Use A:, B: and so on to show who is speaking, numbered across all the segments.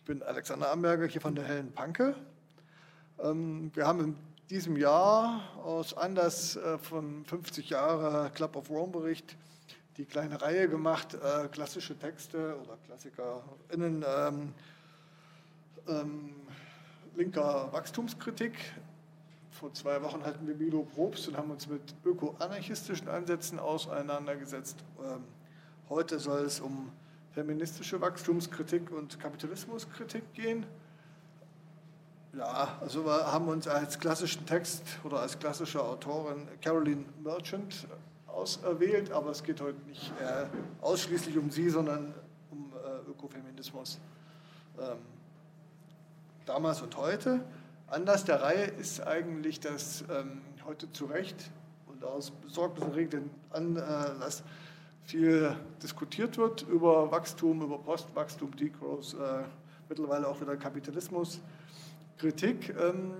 A: Ich bin Alexander Amberger hier von der Hellen Panke. Ähm, wir haben in diesem Jahr aus Anlass äh, von 50 Jahre Club of Rome Bericht die kleine Reihe gemacht, äh, klassische Texte oder KlassikerInnen ähm, ähm, linker Wachstumskritik. Vor zwei Wochen hatten wir Milo Probst und haben uns mit öko-anarchistischen Ansätzen auseinandergesetzt. Heute soll es um feministische Wachstumskritik und Kapitalismuskritik gehen. Ja, also wir haben uns als klassischen Text oder als klassische Autorin Caroline Merchant auserwählt, aber es geht heute nicht äh, ausschließlich um sie, sondern um äh, Ökofeminismus. Ähm, damals und heute. Anlass der Reihe ist eigentlich, dass ähm, heute zu Recht und aus besorgniserregenden Anlass viel diskutiert wird über Wachstum, über Postwachstum, Degrowth, äh, mittlerweile auch wieder Kapitalismus. Kritik. Ähm,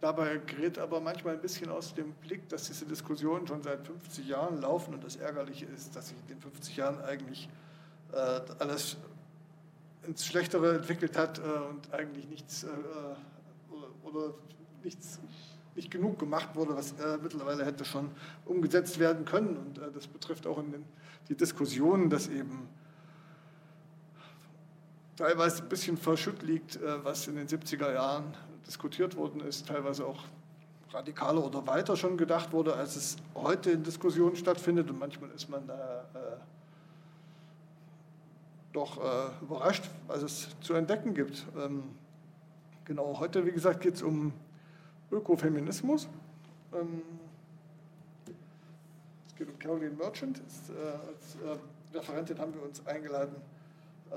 A: dabei gerät aber manchmal ein bisschen aus dem Blick, dass diese Diskussionen schon seit 50 Jahren laufen und das Ärgerliche ist, dass sich in den 50 Jahren eigentlich äh, alles ins Schlechtere entwickelt hat äh, und eigentlich nichts äh, oder, oder, nichts nicht genug gemacht wurde, was äh, mittlerweile hätte schon umgesetzt werden können. Und äh, das betrifft auch in den, die Diskussionen, dass eben teilweise ein bisschen verschütt liegt, äh, was in den 70er Jahren diskutiert worden ist, teilweise auch radikaler oder weiter schon gedacht wurde, als es heute in Diskussionen stattfindet. Und manchmal ist man da äh, doch äh, überrascht, was es zu entdecken gibt. Ähm, genau, heute, wie gesagt, geht es um Ökofeminismus. Ähm, es geht um Caroline Merchant. Ist, äh, als äh, Referentin haben wir uns eingeladen, äh,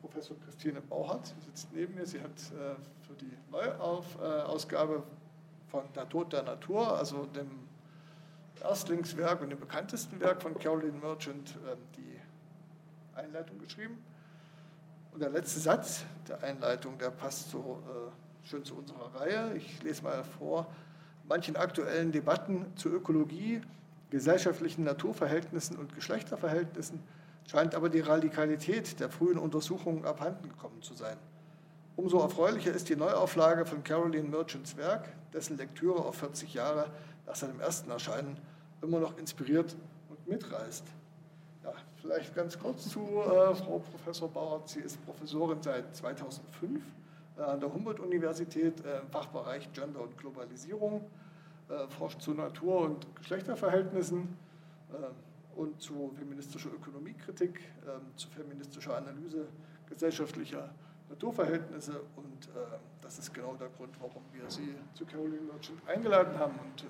A: Professor Christine Bauhardt, sie sitzt neben mir. Sie hat äh, für die Neuausgabe äh, von Der Tod der Natur, also dem Erstlingswerk und dem bekanntesten Werk von Caroline Merchant, äh, die Einleitung geschrieben. Und der letzte Satz der Einleitung, der passt so äh, schön zu unserer Reihe. Ich lese mal vor. Manchen aktuellen Debatten zur Ökologie, gesellschaftlichen Naturverhältnissen und Geschlechterverhältnissen scheint aber die Radikalität der frühen Untersuchungen abhanden gekommen zu sein. Umso erfreulicher ist die Neuauflage von Caroline Merchants Werk, dessen Lektüre auf 40 Jahre nach seinem ersten Erscheinen immer noch inspiriert und mitreißt. Ja, vielleicht ganz kurz zu äh, Frau Professor Bauer. Sie ist Professorin seit 2005 äh, an der Humboldt-Universität äh, im Fachbereich Gender und Globalisierung, äh, forscht zu Natur- und Geschlechterverhältnissen äh, und zu feministischer Ökonomiekritik, ähm, zu feministischer Analyse gesellschaftlicher Naturverhältnisse. Und äh, das ist genau der Grund, warum wir Sie zu Caroline Merchant eingeladen haben. Und äh,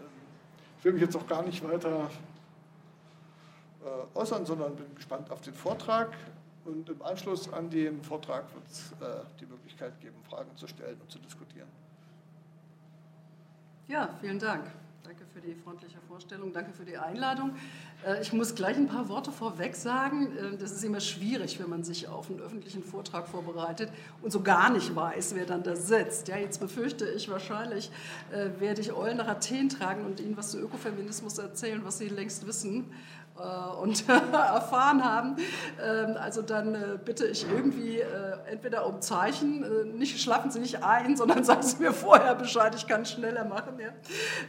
A: ich will mich jetzt auch gar nicht weiter äh, äußern, sondern bin gespannt auf den Vortrag. Und im Anschluss an den Vortrag wird es äh, die Möglichkeit geben, Fragen zu stellen und zu diskutieren.
B: Ja, vielen Dank. Danke für die freundliche Vorstellung, danke für die Einladung. Äh, ich muss gleich ein paar Worte vorweg sagen. Äh, das ist immer schwierig, wenn man sich auf einen öffentlichen Vortrag vorbereitet und so gar nicht weiß, wer dann da sitzt. Ja, jetzt befürchte ich wahrscheinlich, äh, werde ich Eulen nach Athen tragen und Ihnen was zu Ökofeminismus erzählen, was Sie längst wissen. Äh, und erfahren haben. Ähm, also dann äh, bitte ich irgendwie äh, entweder um Zeichen, nicht schlafen Sie nicht ein, sondern sagen Sie mir vorher Bescheid, ich kann es schneller machen.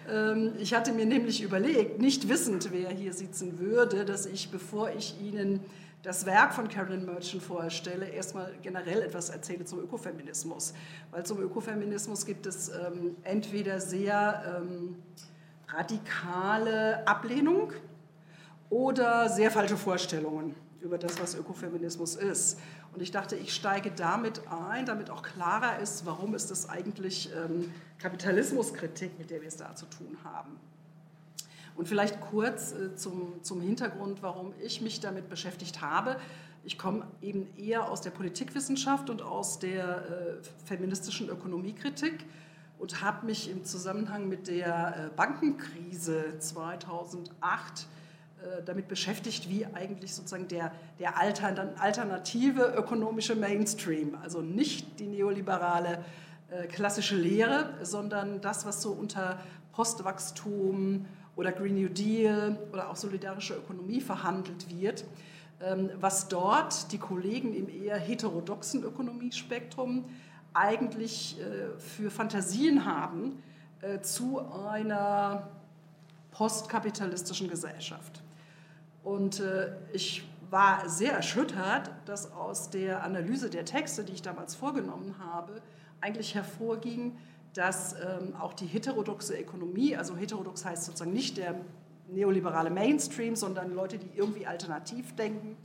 B: Ähm, ich hatte mir nämlich überlegt, nicht wissend, wer hier sitzen würde, dass ich, bevor ich Ihnen das Werk von Carolyn Merchant vorstelle, erstmal generell etwas erzähle zum Ökofeminismus. Weil zum Ökofeminismus gibt es ähm, entweder sehr radikale Ablehnung, oder sehr falsche Vorstellungen über das, was Ökofeminismus ist. Und ich dachte, ich steige damit ein, damit auch klarer ist, warum ist das eigentlich ähm, Kapitalismuskritik, mit der wir es da zu tun haben. Und vielleicht kurz äh, zum, zum Hintergrund, warum ich mich damit beschäftigt habe. Ich komme eben eher aus der Politikwissenschaft und aus der äh, feministischen Ökonomiekritik und habe mich im Zusammenhang mit der äh, Bankenkrise 2008 äh, damit beschäftigt, wie eigentlich sozusagen der, der alternative ökonomische Mainstream, also nicht die neoliberale äh, klassische Lehre, sondern das, was so unter Postwachstum oder Green New Deal oder auch solidarische Ökonomie verhandelt wird, ähm, was dort die Kollegen im eher heterodoxen Ökonomiespektrum eigentlich äh, für Fantasien haben äh, zu einer postkapitalistischen Gesellschaft. Und äh, ich war sehr erschüttert, dass aus der Analyse der Texte, die ich damals vorgenommen habe, eigentlich hervorging, dass ähm, auch die heterodoxe Ökonomie, also heterodox heißt sozusagen nicht der neoliberale Mainstream, sondern Leute, die irgendwie alternativ denken,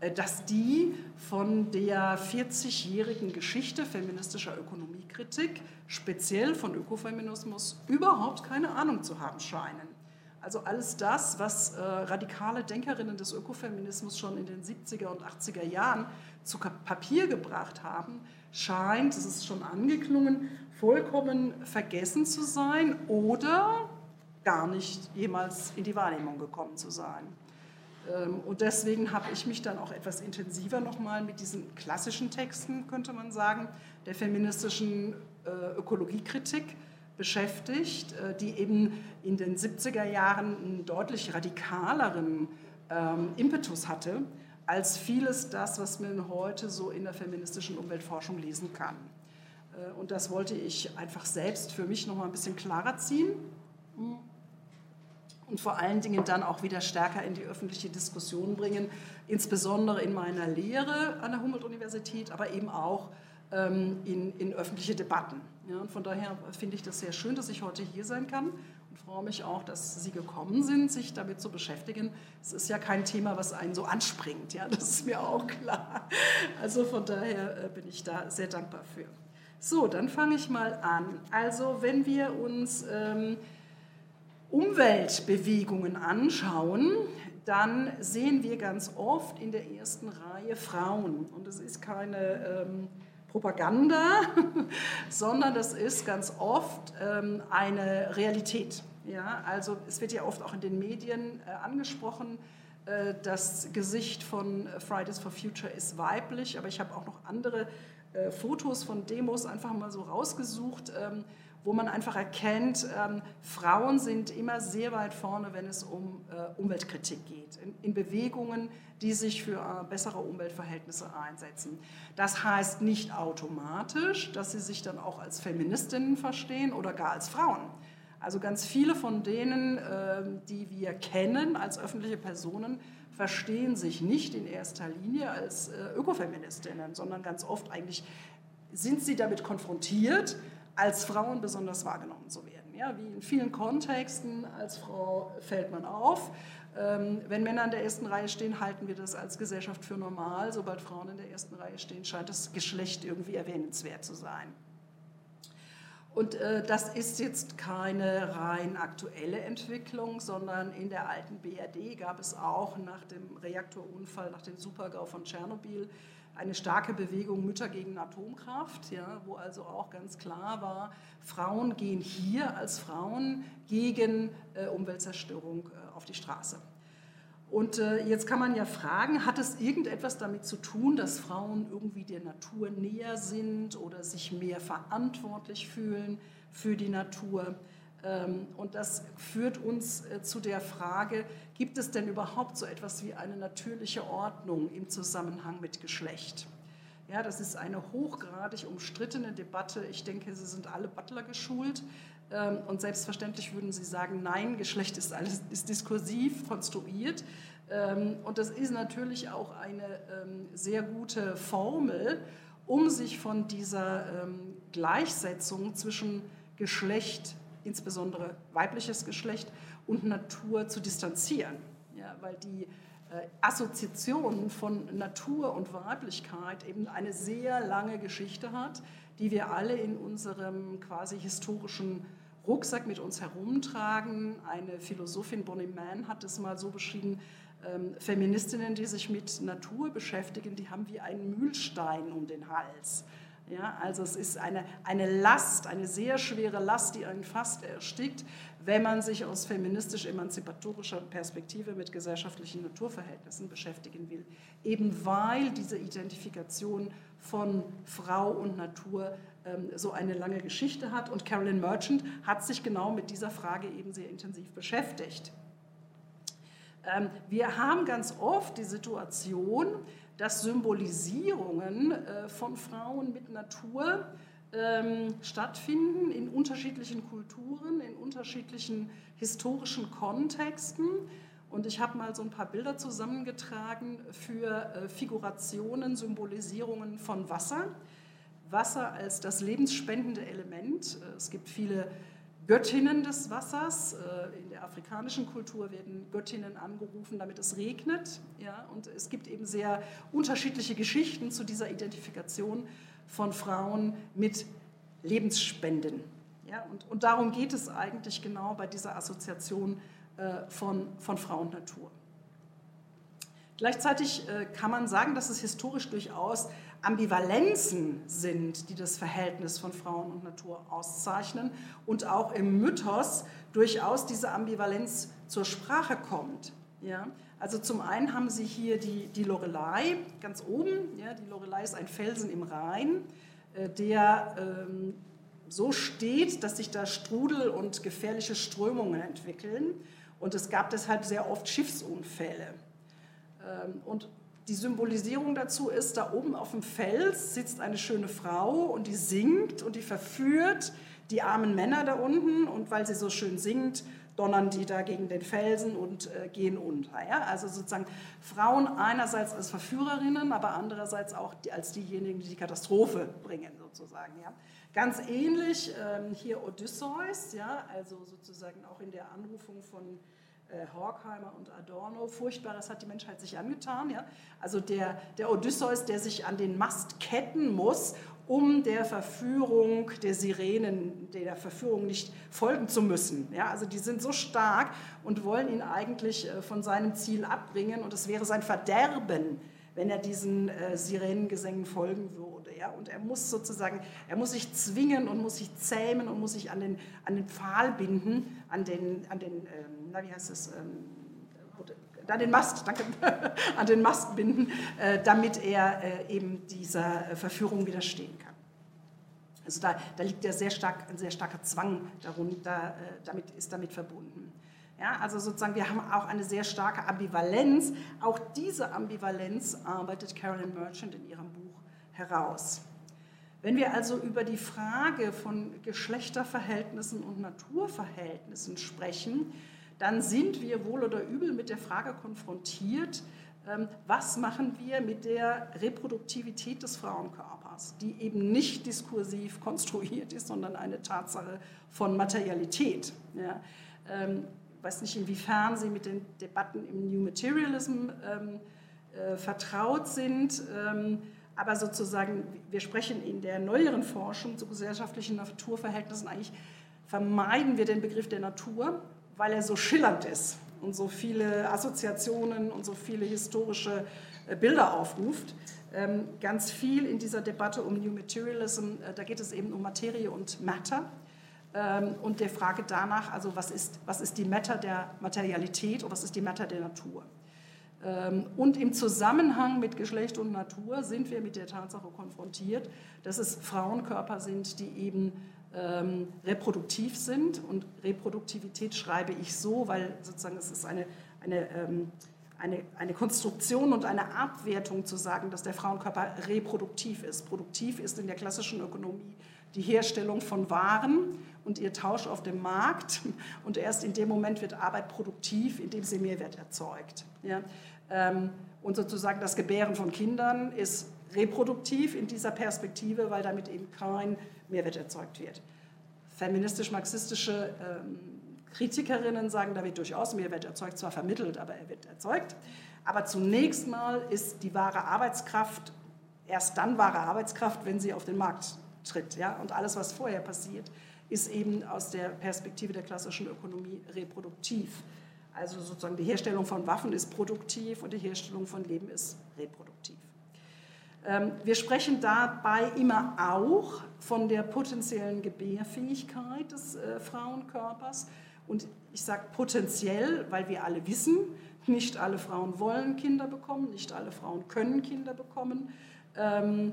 B: äh, dass die von der 40-jährigen Geschichte feministischer Ökonomiekritik, speziell von Ökofeminismus, überhaupt keine Ahnung zu haben scheinen. Also alles das, was äh, radikale Denkerinnen des Ökofeminismus schon in den 70er und 80er Jahren zu Papier gebracht haben, scheint, das ist schon angeklungen, vollkommen vergessen zu sein oder gar nicht jemals in die Wahrnehmung gekommen zu sein. Ähm, und deswegen habe ich mich dann auch etwas intensiver nochmal mit diesen klassischen Texten, könnte man sagen, der feministischen äh, Ökologiekritik beschäftigt, äh, die eben in den 70er Jahren einen deutlich radikaleren ähm, Impetus hatte als vieles das, was man heute so in der feministischen Umweltforschung lesen kann. Äh, und das wollte ich einfach selbst für mich noch mal ein bisschen klarer ziehen und vor allen Dingen dann auch wieder stärker in die öffentliche Diskussion bringen, insbesondere in meiner Lehre an der Humboldt-Universität, aber eben auch ähm, in, in öffentliche Debatten. Ja, und von daher finde ich das sehr schön, dass ich heute hier sein kann und freue mich auch, dass Sie gekommen sind, sich damit zu beschäftigen. Es ist ja kein Thema, was einen so anspringt, ja, das ist mir auch klar. Also von daher äh, bin ich da sehr dankbar für. So, dann fange ich mal an. Also wenn wir uns ähm, Umweltbewegungen anschauen, dann sehen wir ganz oft in der ersten Reihe Frauen. Und es ist keine ähm, Propaganda, sondern das ist ganz oft ähm, eine Realität. Ja, also es wird ja oft auch in den Medien äh, angesprochen, äh, das Gesicht von Fridays for Future ist weiblich, aber ich habe auch noch andere äh, Fotos von Demos einfach mal so rausgesucht, ähm, wo man einfach erkennt, ähm, Frauen sind immer sehr weit vorne, wenn es um äh, Umweltkritik geht, in, in, Bewegungen, die sich für äh, bessere Umweltverhältnisse einsetzen. Das heißt nicht automatisch, dass sie sich dann auch als Feministinnen verstehen oder gar als Frauen. Also ganz viele von denen, äh, die wir kennen als öffentliche Personen, verstehen sich nicht in erster Linie als äh, Ökofeministinnen, sondern ganz oft eigentlich sind sie damit konfrontiert, als Frauen besonders wahrgenommen zu werden. Ja, wie in vielen Kontexten als Frau fällt man auf. Ähm, wenn Männer in der ersten Reihe stehen, halten wir das als Gesellschaft für normal. Sobald Frauen in der ersten Reihe stehen, scheint das Geschlecht irgendwie erwähnenswert zu sein. Und äh, das ist jetzt keine rein aktuelle Entwicklung, sondern in der alten BRD gab es auch nach dem Reaktorunfall, nach dem Supergau von Tschernobyl, eine starke Bewegung Mütter gegen Atomkraft, ja, wo also auch ganz klar war, Frauen gehen hier als Frauen gegen äh, Umweltzerstörung äh, auf die Straße. Und äh, jetzt kann man ja fragen, hat es irgendetwas damit zu tun, dass Frauen irgendwie der Natur näher sind oder sich mehr verantwortlich fühlen für die Natur? Ähm, und das führt uns äh, zu der Frage, gibt es denn überhaupt so etwas wie eine natürliche Ordnung im Zusammenhang mit Geschlecht? Ja, das ist eine hochgradig umstrittene Debatte. Ich denke, Sie sind alle Butler geschult. Ähm, und selbstverständlich würden Sie sagen, nein, Geschlecht ist, alles, ist diskursiv konstruiert. Ähm, und das ist natürlich auch eine sehr gute Formel, um sich von dieser Gleichsetzung zwischen Geschlecht insbesondere weibliches Geschlecht und Natur zu distanzieren. Ja, weil die äh, Assoziation von Natur und Weiblichkeit eben eine sehr lange Geschichte hat, die wir alle in unserem quasi historischen Rucksack mit uns herumtragen. Eine Philosophin, Bonnie Mann, hat es mal so beschrieben, ähm, Feministinnen, die sich mit Natur beschäftigen, die haben wie einen Mühlstein um den Hals. Ja, also es ist eine, eine Last, eine sehr schwere Last, die einen fast erstickt, wenn man sich aus feministisch-emanzipatorischer Perspektive mit gesellschaftlichen Naturverhältnissen beschäftigen will. Eben weil diese Identifikation von Frau und Natur ähm, so eine lange Geschichte hat. Und Carolyn Merchant hat sich genau mit dieser Frage eben sehr intensiv beschäftigt. Ähm, wir haben ganz oft die Situation, dass Symbolisierungen äh, von Frauen mit Natur ähm, stattfinden in unterschiedlichen Kulturen, in unterschiedlichen historischen Kontexten. Und ich habe mal so ein paar Bilder zusammengetragen für äh, Figurationen, Symbolisierungen von Wasser. Wasser als das lebensspendende Element. Äh, es gibt viele Göttinnen des Wassers. Äh, in der afrikanischen Kultur werden Göttinnen angerufen, damit es regnet. Ja, und es gibt eben sehr unterschiedliche Geschichten zu dieser Identifikation von Frauen mit Lebensspenden. Ja, und, und darum geht es eigentlich genau bei dieser Assoziation äh, von, von Frau und Natur. Gleichzeitig äh, kann man sagen, dass es historisch durchaus Ambivalenzen sind, die das Verhältnis von Frauen und Natur auszeichnen und auch im Mythos durchaus diese Ambivalenz zur Sprache kommt. Ja? Also zum einen haben Sie hier die, die Lorelei ganz oben. Ja? Die Lorelei ist ein Felsen im Rhein, äh, der ähm, so steht, dass sich da Strudel und gefährliche Strömungen entwickeln. Und es gab deshalb sehr oft Schiffsunfälle. Ähm, und die Symbolisierung dazu ist, da oben auf dem Fels sitzt eine schöne Frau und die singt und die verführt die armen Männer da unten und weil sie so schön singt, donnern die da gegen den Felsen und äh, gehen unter. Ja? Also sozusagen Frauen einerseits als Verführerinnen, aber andererseits auch die, als diejenigen, die die Katastrophe bringen sozusagen. Ja? Ganz ähnlich ähm, hier Odysseus, ja? also sozusagen auch in der Anrufung von äh, Horkheimer und Adorno. Furchtbares hat die Menschheit sich angetan. Ja? Also der, der Odysseus, der sich an den Mast ketten muss, um der Verführung der Sirenen, der Verführung nicht folgen zu müssen. Ja, also die sind so stark und wollen ihn eigentlich äh, von seinem Ziel abbringen und es wäre sein Verderben, wenn er diesen äh, Sirenengesängen folgen würde. Ja? Und er muss sozusagen, er muss sich zwingen und muss sich zähmen und muss sich an den, an den Pfahl binden, an den, an den ähm, na, wie heißt es, ähm, an den Mast, danke, an den Mast binden, äh, damit er äh, eben dieser äh, Verführung widerstehen kann. Also da, da liegt ja sehr stark, ein sehr starker Zwang darunter, damit ist damit verbunden. Ja, also sozusagen, wir haben auch eine sehr starke Ambivalenz. Auch diese Ambivalenz arbeitet Carolyn Merchant in ihrem Buch heraus. Wenn wir also über die Frage von Geschlechterverhältnissen und Naturverhältnissen sprechen, dann sind wir wohl oder übel mit der Frage konfrontiert, ähm, was machen wir mit der Reproduktivität des Frauenkörpers, die eben nicht diskursiv konstruiert ist, sondern eine Tatsache von Materialität. Ja. Weiß nicht, inwiefern Sie mit den Debatten im New Materialism ähm, äh, vertraut sind, ähm, aber sozusagen, wir sprechen in der neueren Forschung zu gesellschaftlichen Naturverhältnissen eigentlich, vermeiden wir den Begriff der Natur weil er so schillernd ist und so viele Assoziationen und so viele historische äh, Bilder aufruft. Ähm, ganz viel in dieser Debatte um New Materialism, äh, da geht es eben um Materie und Matter und der Frage danach, also was ist, was ist die Matter der Materialität und was ist die Matter der Natur. Ähm, und im Zusammenhang mit Geschlecht und Natur sind wir mit der Tatsache konfrontiert, dass es Frauenkörper sind, die eben ähm, reproduktiv sind. Und Reproduktivität schreibe ich so, weil sozusagen es ist eine, eine, ähm, eine, eine Konstruktion und eine Abwertung zu sagen, dass der Frauenkörper reproduktiv ist. Produktiv ist in der klassischen Ökonomie die Herstellung von Waren und ihr Tausch auf dem Markt. Und erst in dem Moment wird Arbeit produktiv, indem sie Mehrwert erzeugt. Ja? Ähm, und sozusagen das Gebären von Kindern ist reproduktiv in dieser Perspektive, weil damit eben kein Mehrwert erzeugt wird. Feministisch-marxistische ähm, Kritikerinnen sagen, da wird durchaus Mehrwert erzeugt, zwar vermittelt, aber er wird erzeugt. Aber zunächst mal ist die wahre Arbeitskraft erst dann wahre Arbeitskraft, wenn sie auf den Markt tritt. Ja? Und alles, was vorher passiert, ist eben aus der Perspektive der klassischen Ökonomie reproduktiv. Also sozusagen die Herstellung von Waffen ist produktiv und die Herstellung von Leben ist reproduktiv. Ähm, wir sprechen dabei immer auch von der potenziellen Gebärfähigkeit des äh, Frauenkörpers. Und ich sage potenziell, weil wir alle wissen, nicht alle Frauen wollen Kinder bekommen, nicht alle Frauen können Kinder bekommen. Ähm,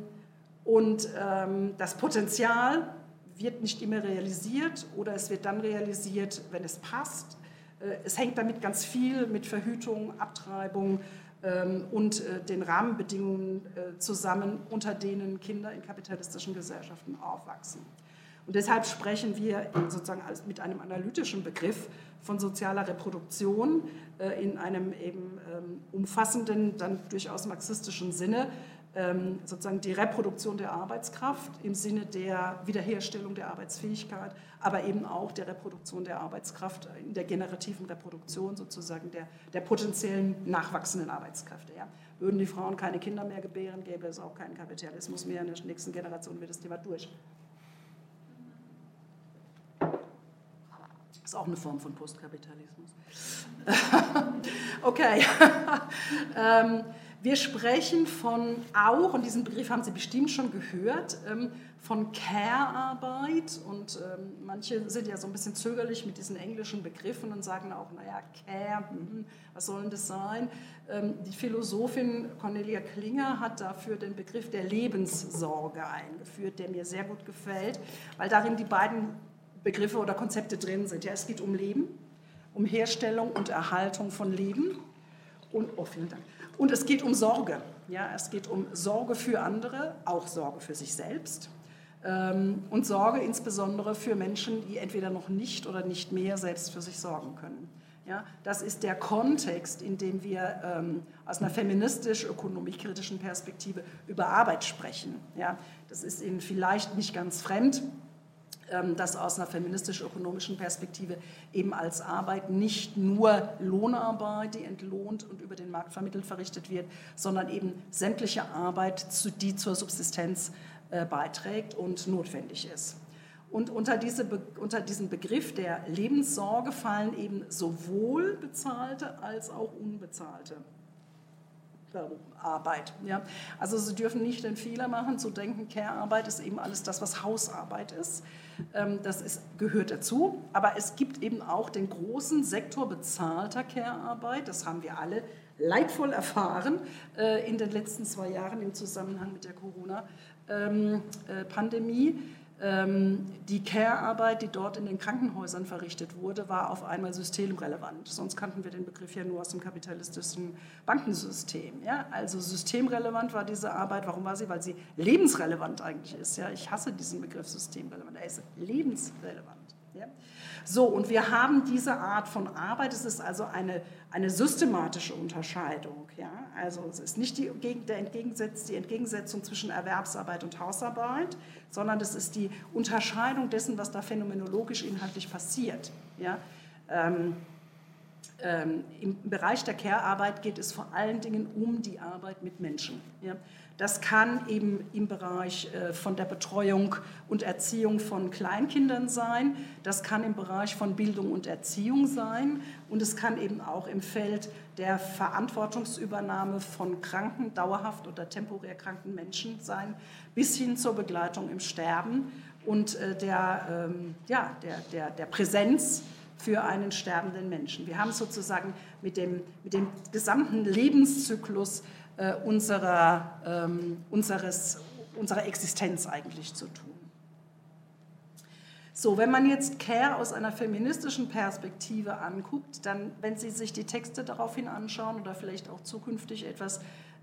B: und ähm, das Potenzial wird nicht immer realisiert oder es wird dann realisiert, wenn es passt. Äh, es hängt damit ganz viel mit Verhütung, Abtreibung ähm, und äh, den Rahmenbedingungen äh, zusammen, unter denen Kinder in kapitalistischen Gesellschaften aufwachsen. Und deshalb sprechen wir sozusagen mit einem analytischen Begriff von sozialer Reproduktion in einem eben ähm, umfassenden, dann durchaus marxistischen Sinne, ähm, sozusagen die Reproduktion der Arbeitskraft im Sinne der Wiederherstellung der Arbeitsfähigkeit, aber eben auch der Reproduktion der Arbeitskraft in der generativen Reproduktion sozusagen der, der potenziellen nachwachsenden Arbeitskräfte. Ja. Würden die Frauen keine Kinder mehr gebären, gäbe es auch keinen Kapitalismus mehr. In der nächsten Generation wird das Thema durch. Ist auch eine Form von Postkapitalismus. okay. ähm, wir sprechen von auch, und diesen Begriff haben Sie bestimmt schon gehört, ähm, von Care-Arbeit. Und ähm, manche sind ja so ein bisschen zögerlich mit diesen englischen Begriffen und sagen auch, naja, Care, hm, was soll denn das sein? Die Philosophin Cornelia Klinger hat dafür den Begriff der Lebenssorge eingeführt, der mir sehr gut gefällt, weil darin die beiden Begriffe oder Konzepte drin sind. Ja, es geht um Leben, um Herstellung und Erhaltung von Leben. Und, oh, vielen Dank. Und es geht um Sorge. Ja, es geht um Sorge für andere, auch Sorge für sich selbst. Ähm, und Sorge insbesondere für Menschen, die entweder noch nicht oder nicht mehr selbst für sich sorgen können. Ja, das ist der Kontext, in dem wir ähm, aus einer feministisch-ökonomiekritischen Perspektive über Arbeit sprechen. Ja, das ist Ihnen vielleicht nicht ganz fremd. Ähm, dass aus einer feministisch-ökonomischen Perspektive eben als Arbeit nicht nur Lohnarbeit, die entlohnt und über den Markt vermittelt verrichtet wird, sondern eben sämtliche Arbeit, die zur Subsistenz äh, beiträgt und notwendig ist. Und unter, diese, unter diesen Begriff der Lebenssorge fallen eben sowohl bezahlte als auch unbezahlte Arbeit. Ja. Also Sie dürfen nicht den Fehler machen, zu denken, Care-Arbeit ist eben alles das, was Hausarbeit ist. Ähm, das ist, gehört dazu. Aber es gibt eben auch den großen Sektor bezahlter Care-Arbeit. Das haben wir alle leidvoll erfahren äh, in den letzten zwei Jahren im Zusammenhang mit der Corona-Pandemie. Ähm, äh, ähm, die Care-Arbeit, die dort in den Krankenhäusern verrichtet wurde, war auf einmal systemrelevant. Sonst kannten wir den Begriff ja nur aus dem kapitalistischen Bankensystem. Ja? Also systemrelevant war diese Arbeit. Warum war sie? Weil sie lebensrelevant eigentlich ist. Ja? Ich hasse diesen Begriff systemrelevant. Er ist lebensrelevant. Ja? So, und wir haben diese Art von Arbeit. Es ist also eine, eine systematische Unterscheidung. Ja? Also es ist nicht die, der Entgegensetz, die Entgegensetzung zwischen Erwerbsarbeit und Hausarbeit, sondern es ist die Unterscheidung dessen, was da phänomenologisch inhaltlich passiert. Ja? Ähm, ähm, Im Bereich der Care-Arbeit geht es vor allen Dingen um die Arbeit mit Menschen. Ja? Das kann eben im Bereich äh, von der Betreuung und Erziehung von Kleinkindern sein, das kann im Bereich von Bildung und Erziehung sein und es kann eben auch im Feld der Verantwortungsübernahme von kranken, dauerhaft oder temporär kranken Menschen sein, bis hin zur Begleitung im Sterben und äh, der, ähm, ja, der, der, der Präsenz für einen sterbenden Menschen. Wir haben sozusagen mit dem, mit dem gesamten Lebenszyklus äh, unserer, ähm, unseres, unserer Existenz eigentlich zu tun. So, wenn man jetzt Care aus einer feministischen Perspektive anguckt, dann, wenn Sie sich die Texte daraufhin anschauen oder vielleicht auch zukünftig etwas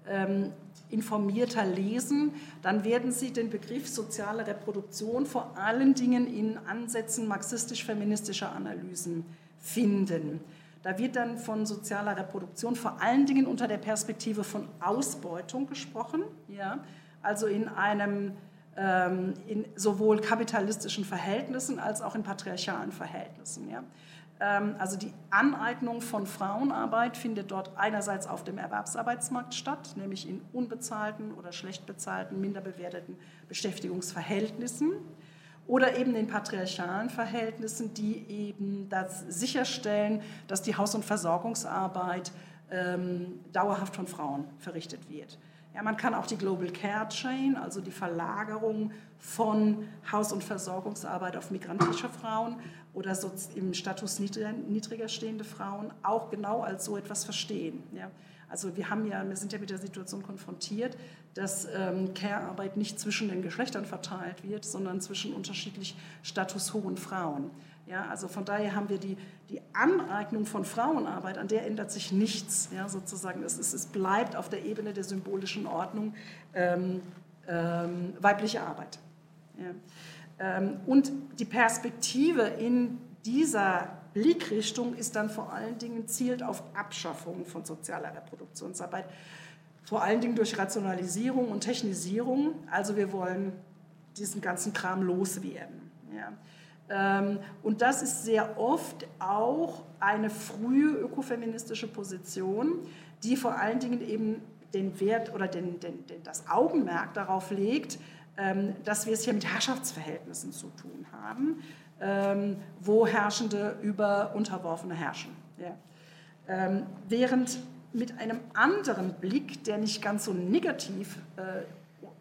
B: ähm, informierter lesen, dann werden Sie den Begriff soziale Reproduktion vor allen Dingen in Ansätzen marxistisch-feministischer Analysen finden. Da wird dann von sozialer Reproduktion vor allen Dingen unter der Perspektive von Ausbeutung gesprochen, ja? also in einem ähm, in sowohl kapitalistischen Verhältnissen als auch in patriarchalen Verhältnissen. Ja? Ähm, also die Aneignung von Frauenarbeit findet dort einerseits auf dem Erwerbsarbeitsmarkt statt, nämlich in unbezahlten oder schlecht bezahlten, minder bewerteten Beschäftigungsverhältnissen oder eben in patriarchalen Verhältnissen, die eben das sicherstellen, dass die Haus- und Versorgungsarbeit ähm, dauerhaft von Frauen verrichtet wird. Ja, man kann auch die Global Care Chain, also die Verlagerung von Haus- und Versorgungsarbeit auf migrantische Frauen oder so im Status niedriger stehende Frauen, auch genau als so etwas verstehen. Ja. Also wir, haben ja, wir sind ja mit der Situation konfrontiert, dass ähm, Care-Arbeit nicht zwischen den Geschlechtern verteilt wird, sondern zwischen unterschiedlich statushohen Frauen. Ja, also von daher haben wir die, die Aneignung von Frauenarbeit, an der ändert sich nichts. Ja, sozusagen. Es, ist, es bleibt auf der Ebene der symbolischen Ordnung ähm, ähm, weibliche Arbeit. Ja. Ähm, und die Perspektive in dieser Blickrichtung ist dann vor allen Dingen zielt auf Abschaffung von sozialer Reproduktionsarbeit, vor allen Dingen durch Rationalisierung und Technisierung. Also wir wollen diesen ganzen Kram loswerden. Ja. Ähm, und das ist sehr oft auch eine frühe ökofeministische Position, die vor allen Dingen eben den Wert oder den, den, den, das Augenmerk darauf legt, dass wir es hier mit Herrschaftsverhältnissen zu tun haben, ähm, wo Herrschende über Unterworfene herrschen. Ja. Während mit einem anderen Blick, der nicht ganz so negativ äh,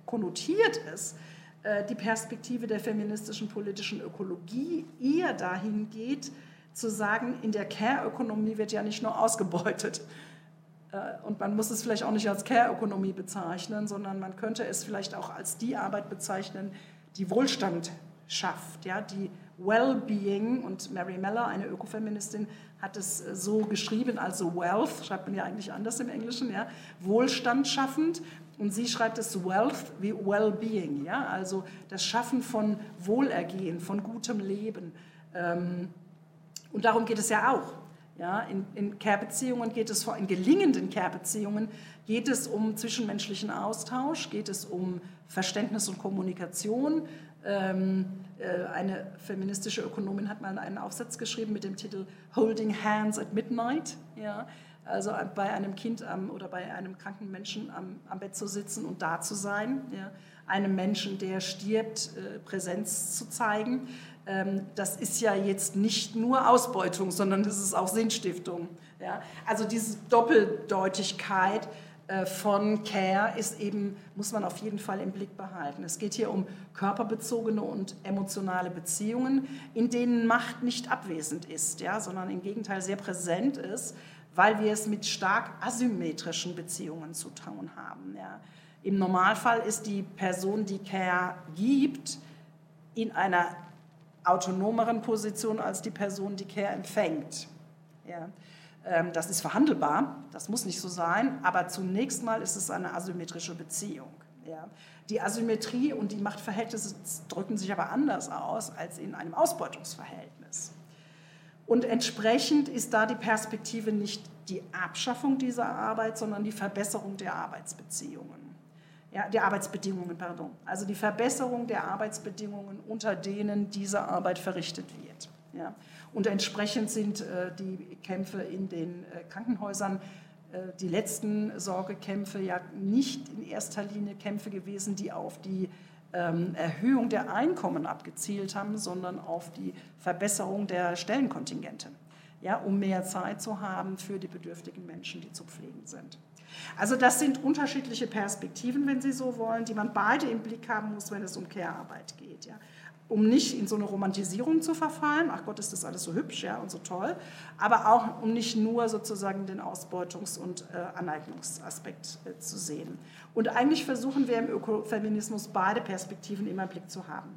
B: konnotiert ist, äh, die Perspektive der feministischen politischen Ökologie eher dahin geht, zu sagen, in der Care-Ökonomie wird ja nicht nur ausgebeutet. Äh, und man muss es vielleicht auch nicht als Care-Ökonomie bezeichnen, sondern man könnte es vielleicht auch als die Arbeit bezeichnen, die Wohlstand schafft, ja, die Well-Being. Und Mary Meller, eine Ökofeministin, hat es äh, so geschrieben, also Wealth, schreibt man ja eigentlich anders im Englischen, ja, Wohlstand schaffend. Und sie schreibt es Wealth wie Well-Being, ja? also das Schaffen von Wohlergehen, von gutem Leben. Ähm, und darum geht es ja auch. Ja? In, in Care-Beziehungen geht es, in gelingenden Care-Beziehungen geht es um zwischenmenschlichen Austausch, geht es um Verständnis und Kommunikation. Ähm, äh, eine feministische Ökonomin hat mal einen Aufsatz geschrieben mit dem Titel Holding Hands at Midnight. Ja? also bei einem Kind am, oder bei einem kranken Menschen am, am, Bett zu sitzen und da zu sein, ja, einem Menschen, der stirbt, äh, Präsenz zu zeigen. Ähm, das ist ja jetzt nicht nur Ausbeutung, sondern das ist auch Sinnstiftung. Ja. Also diese Doppeldeutigkeit äh, von Care ist eben, muss man auf jeden Fall im Blick behalten. Es geht hier um körperbezogene und emotionale Beziehungen, in denen Macht nicht abwesend ist, ja, sondern im Gegenteil sehr präsent ist weil wir es mit stark asymmetrischen Beziehungen zu tun haben. Ja. Im Normalfall ist die Person, die Care gibt, in einer autonomeren Position als die Person, die Care empfängt. Ja. Ähm, das ist verhandelbar, das muss nicht so sein, aber zunächst mal ist es eine asymmetrische Beziehung. Ja. Die Asymmetrie und die Machtverhältnisse drücken sich aber anders aus als in einem Ausbeutungsverhältnis. Und entsprechend ist da die Perspektive nicht die Abschaffung dieser Arbeit, sondern die Verbesserung der Arbeitsbeziehungen. Ja, der Arbeitsbedingungen, pardon. Also die Verbesserung der Arbeitsbedingungen, unter denen diese Arbeit verrichtet wird. Ja. Und entsprechend sind äh, die Kämpfe in den äh, Krankenhäusern, äh, die letzten Sorgekämpfe, ja nicht in erster Linie Kämpfe gewesen, die auf die ähm, Erhöhung der Einkommen abgezielt haben, sondern auf die Verbesserung der Stellenkontingente, ja, um mehr Zeit zu haben für die bedürftigen Menschen, die zu pflegen sind. Also das sind unterschiedliche Perspektiven, wenn Sie so wollen, die man beide im Blick haben muss, wenn es um Care-Arbeit geht. Ja um nicht in so eine Romantisierung zu verfallen, ach Gott, ist das alles so hübsch ja, und so toll, aber auch um nicht nur sozusagen den Ausbeutungs- und äh, Aneignungsaspekt äh, zu sehen. Und eigentlich versuchen wir im Ökofeminismus beide Perspektiven immer im Blick zu haben.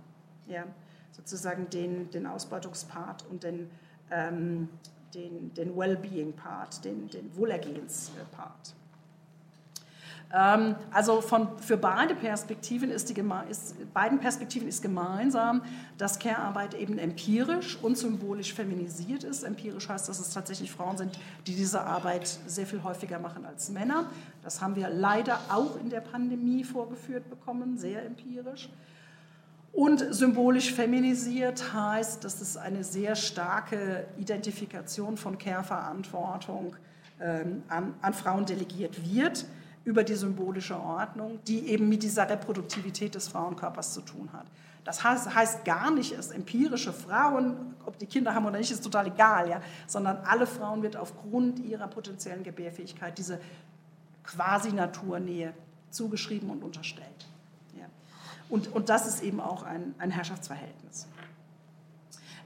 B: Ja? Sozusagen den, den Ausbeutungspart und den, ähm, den, den Wellbeing-Part, den, den Wohlergehenspart. Ähm, also von, für beide Perspektiven ist, die, ist, beiden Perspektiven ist gemeinsam, dass Care-Arbeit eben empirisch und symbolisch feminisiert ist. Empirisch heißt, dass es tatsächlich Frauen sind, die diese Arbeit sehr viel häufiger machen als Männer. Das haben wir leider auch in der Pandemie vorgeführt bekommen, sehr empirisch. Und symbolisch feminisiert heißt, dass es eine sehr starke Identifikation von Care-Verantwortung ähm, an, an Frauen delegiert wird über die symbolische Ordnung, die eben mit dieser Reproduktivität des Frauenkörpers zu tun hat. Das heißt, heißt, gar nicht, dass empirische Frauen, ob die Kinder haben oder nicht, ist total egal, ja, sondern alle Frauen wird aufgrund ihrer potenziellen Gebärfähigkeit diese quasi Naturnähe zugeschrieben und unterstellt. Ja. Und, und das ist eben auch ein, ein Herrschaftsverhältnis.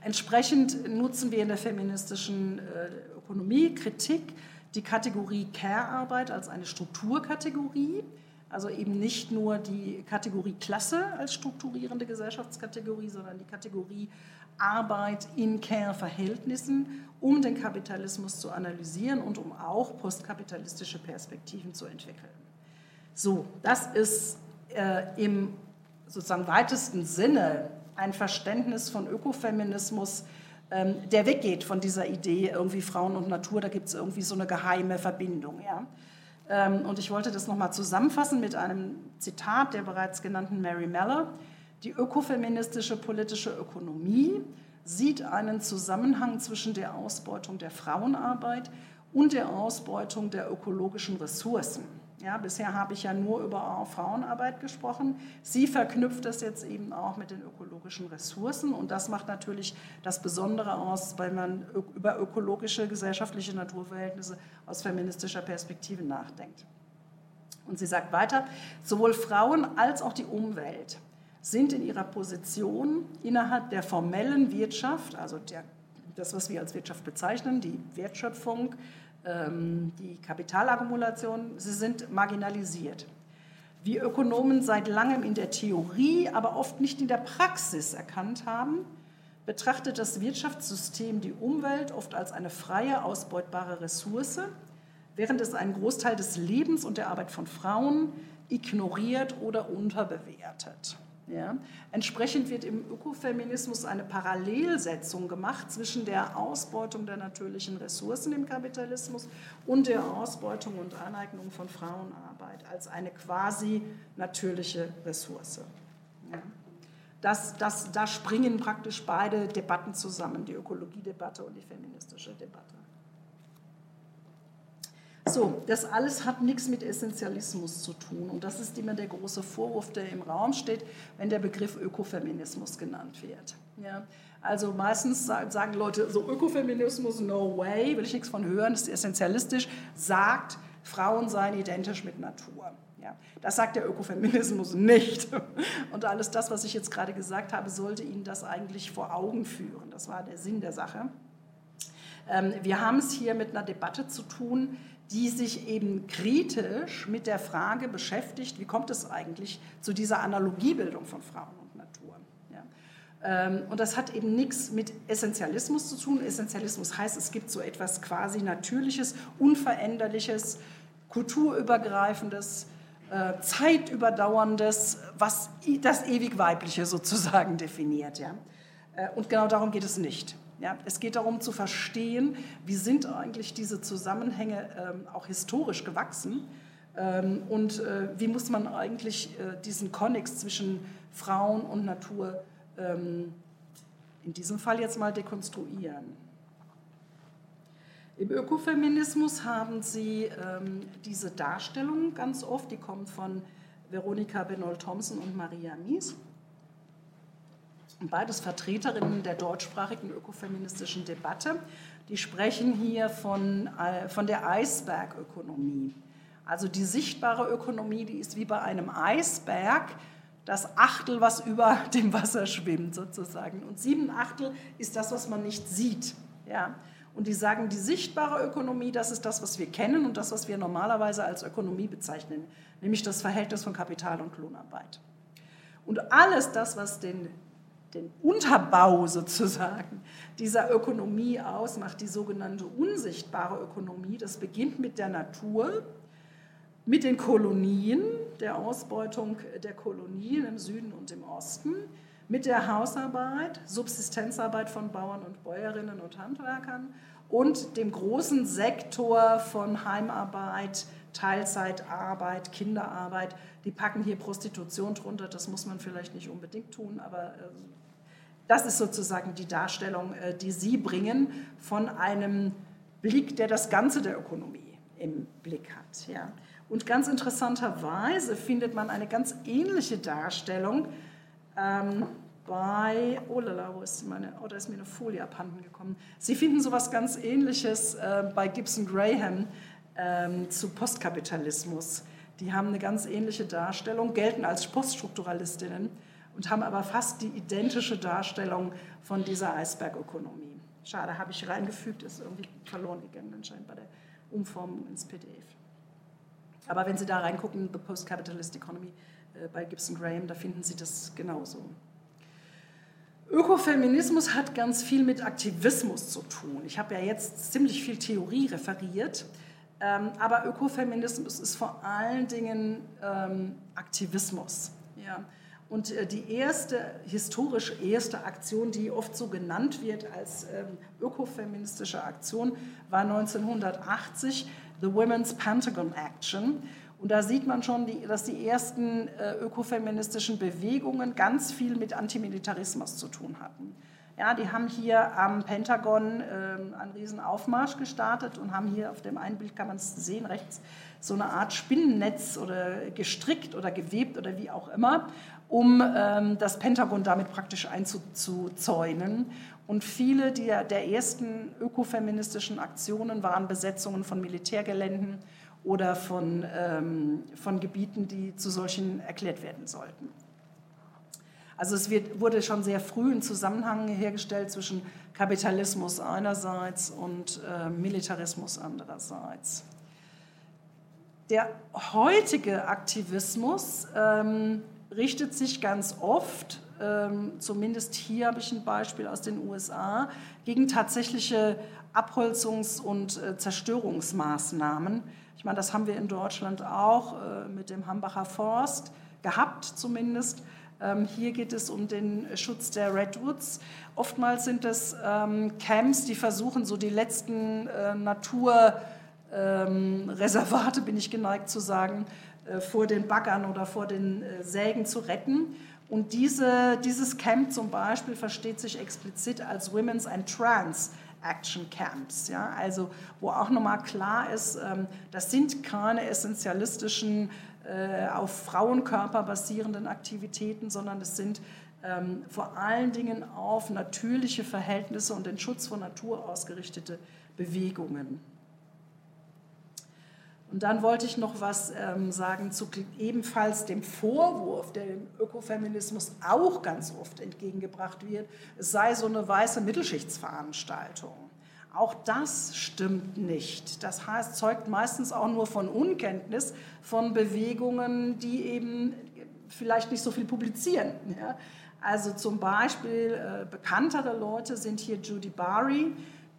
B: Entsprechend nutzen wir in der feministischen äh, Ökonomie Kritik die Kategorie Care-Arbeit als eine Strukturkategorie, Also eben nicht nur die Kategorie Klasse als strukturierende Gesellschaftskategorie, sondern die Kategorie Arbeit in Care-Verhältnissen, um den Kapitalismus zu analysieren und um auch postkapitalistische Perspektiven zu entwickeln. So, das ist äh, im sozusagen weitesten Sinne ein Verständnis von Ökofeminismus, der weggeht von dieser Idee, irgendwie Frauen und Natur, da gibt es irgendwie so eine geheime Verbindung. Ja? Ähm, und ich wollte das nochmal zusammenfassen mit einem Zitat der bereits genannten Mary Meller. Die ökofeministische politische Ökonomie sieht einen Zusammenhang zwischen der Ausbeutung der Frauenarbeit und der Ausbeutung der ökologischen Ressourcen. Ja, bisher habe ich ja nur über Frauenarbeit gesprochen. Sie verknüpft das jetzt eben auch mit den ökologischen Ressourcen und das macht natürlich das Besondere aus, weil man über ökologische gesellschaftliche Naturverhältnisse aus feministischer Perspektive nachdenkt. Und sie sagt weiter, sowohl Frauen als auch die Umwelt sind in ihrer Position innerhalb der formellen Wirtschaft, also der, das, was wir als Wirtschaft bezeichnen, die Wertschöpfung, die Kapitalakkumulation, sie sind marginalisiert. Wie Ökonomen seit langem in der Theorie, aber oft nicht in der Praxis erkannt haben, betrachtet das Wirtschaftssystem die Umwelt oft als eine freie, ausbeutbare Ressource, während es einen Großteil des Lebens und der Arbeit von Frauen ignoriert oder unterbewertet. Ja. Entsprechend wird im Ökofeminismus eine Parallelsetzung gemacht zwischen der Ausbeutung der natürlichen Ressourcen im Kapitalismus und der Ausbeutung und Aneignung von Frauenarbeit als eine quasi natürliche Ressource. Ja. Das, das, da springen praktisch beide Debatten zusammen, die Ökologiedebatte und die feministische Debatte. So, das alles hat nichts mit Essentialismus zu tun. Und das ist immer der große Vorwurf, der im Raum steht, wenn der Begriff Ökofeminismus genannt wird. Ja, also meistens sagen Leute, so Ökofeminismus, no way, will ich nichts von hören, ist essentialistisch, sagt, Frauen seien identisch mit Natur. Ja, das sagt der Ökofeminismus nicht. Und alles das, was ich jetzt gerade gesagt habe, sollte Ihnen das eigentlich vor Augen führen. Das war der Sinn der Sache. Ähm, wir haben es hier mit einer Debatte zu tun, die sich eben kritisch mit der Frage beschäftigt, wie kommt es eigentlich zu dieser Analogiebildung von Frauen und Natur. Ja. Ähm, und das hat eben nichts mit Essentialismus zu tun. Essentialismus heißt, es gibt so etwas quasi Natürliches, Unveränderliches, Kulturübergreifendes, äh, Zeitüberdauerndes, was das ewig Weibliche sozusagen definiert. Ja. Äh, und genau darum geht es nicht. Ja, es geht darum zu verstehen, wie sind eigentlich diese Zusammenhänge ähm, auch historisch gewachsen ähm, und äh, wie muss man eigentlich äh, diesen Konnex zwischen Frauen und Natur ähm, in diesem Fall jetzt mal dekonstruieren. Im Ökofeminismus haben Sie ähm, diese Darstellung ganz oft, die kommt von Veronika Benoll-Thompson und Maria Mies beides Vertreterinnen der deutschsprachigen ökofeministischen Debatte. Die sprechen hier von, äh, von der Eisbergökonomie. Also die sichtbare Ökonomie, die ist wie bei einem Eisberg, das Achtel, was über dem Wasser schwimmt sozusagen. Und sieben Achtel ist das, was man nicht sieht. Ja? Und die sagen, die sichtbare Ökonomie, das ist das, was wir kennen und das, was wir normalerweise als Ökonomie bezeichnen, nämlich das Verhältnis von Kapital und Lohnarbeit. Und alles das, was den den Unterbau sozusagen dieser Ökonomie ausmacht, die sogenannte unsichtbare Ökonomie. Das beginnt mit der Natur, mit den Kolonien, der Ausbeutung der Kolonien im Süden und im Osten, mit der Hausarbeit, Subsistenzarbeit von Bauern und Bäuerinnen und Handwerkern und dem großen Sektor von Heimarbeit, Teilzeitarbeit, Kinderarbeit. Die packen hier Prostitution drunter, das muss man vielleicht nicht unbedingt tun, aber äh, das ist sozusagen die Darstellung, äh, die Sie bringen von einem Blick, der das Ganze der Ökonomie im Blick hat. Ja. Und ganz interessanterweise findet man eine ganz ähnliche Darstellung ähm, bei, oh lala, wo ist meine, oh, da ist mir eine Folie abhanden gekommen. Sie finden sowas ganz Ähnliches äh, bei Gibson Graham ähm, zu Postkapitalismus. Die haben eine ganz ähnliche Darstellung, gelten als Poststrukturalistinnen und haben aber fast die identische Darstellung von dieser Eisbergökonomie. Schade, habe ich reingefügt, ist irgendwie verloren gegangen anscheinend bei der Umformung ins PDF. Aber wenn Sie da reingucken, The Post-Capitalist Economy äh, bei Gibson Graham, da finden Sie das genauso. Ökofeminismus hat ganz viel mit Aktivismus zu tun. Ich habe ja jetzt ziemlich viel Theorie referiert, ähm, aber Ökofeminismus ist vor allen Dingen ähm, Aktivismus. Ja. Und äh, die erste, historisch erste Aktion, die oft so genannt wird als ähm, ökofeministische Aktion, war 1980 The Women's Pentagon Action. Und da sieht man schon, dass die ersten äh, ökofeministischen Bewegungen ganz viel mit Antimilitarismus zu tun hatten. Ja, die haben hier am Pentagon äh, einen riesen Aufmarsch gestartet und haben hier auf dem einen Bild kann man es sehen rechts so eine Art Spinnennetz oder gestrickt oder gewebt oder wie auch immer, um ähm, das Pentagon damit praktisch einzuzäunen. Und viele der, der ersten ökofeministischen Aktionen waren Besetzungen von Militärgeländen oder von, ähm, von Gebieten, die zu solchen erklärt werden sollten. Also es wird, wurde schon sehr früh ein Zusammenhang hergestellt zwischen Kapitalismus einerseits und äh, Militarismus andererseits. Der heutige Aktivismus ähm, richtet sich ganz oft, ähm, zumindest hier habe ich ein Beispiel aus den USA, gegen tatsächliche Abholzungs- und äh, Zerstörungsmaßnahmen ich meine, das haben wir in Deutschland auch äh, mit dem Hambacher Forst gehabt zumindest. Ähm, hier geht es um den Schutz der Redwoods. Oftmals sind es ähm, Camps, die versuchen, so die letzten äh, Naturreservate, ähm, bin ich geneigt zu sagen, äh, vor den Baggern oder vor den Sägen zu retten. Und diese, dieses Camp zum Beispiel versteht sich explizit als Women's and Trans Action Camps. Ja? Also wo auch nochmal klar ist, das sind keine essentialistischen, äh, auf Frauenkörper basierenden Aktivitäten, sondern es sind ähm, vor allen Dingen auf natürliche Verhältnisse und den Schutz von Natur ausgerichtete Bewegungen. Und dann wollte ich noch was ähm, sagen zu ebenfalls dem Vorwurf, der dem Ökofeminismus auch ganz oft entgegengebracht wird, es sei so eine weiße Mittelschichtsveranstaltung. Auch das stimmt nicht. Das heißt, zeugt meistens auch nur von Unkenntnis von Bewegungen, die eben vielleicht nicht so viel publizieren. Ja? Also zum Beispiel äh, bekanntere Leute sind hier Judy Bari,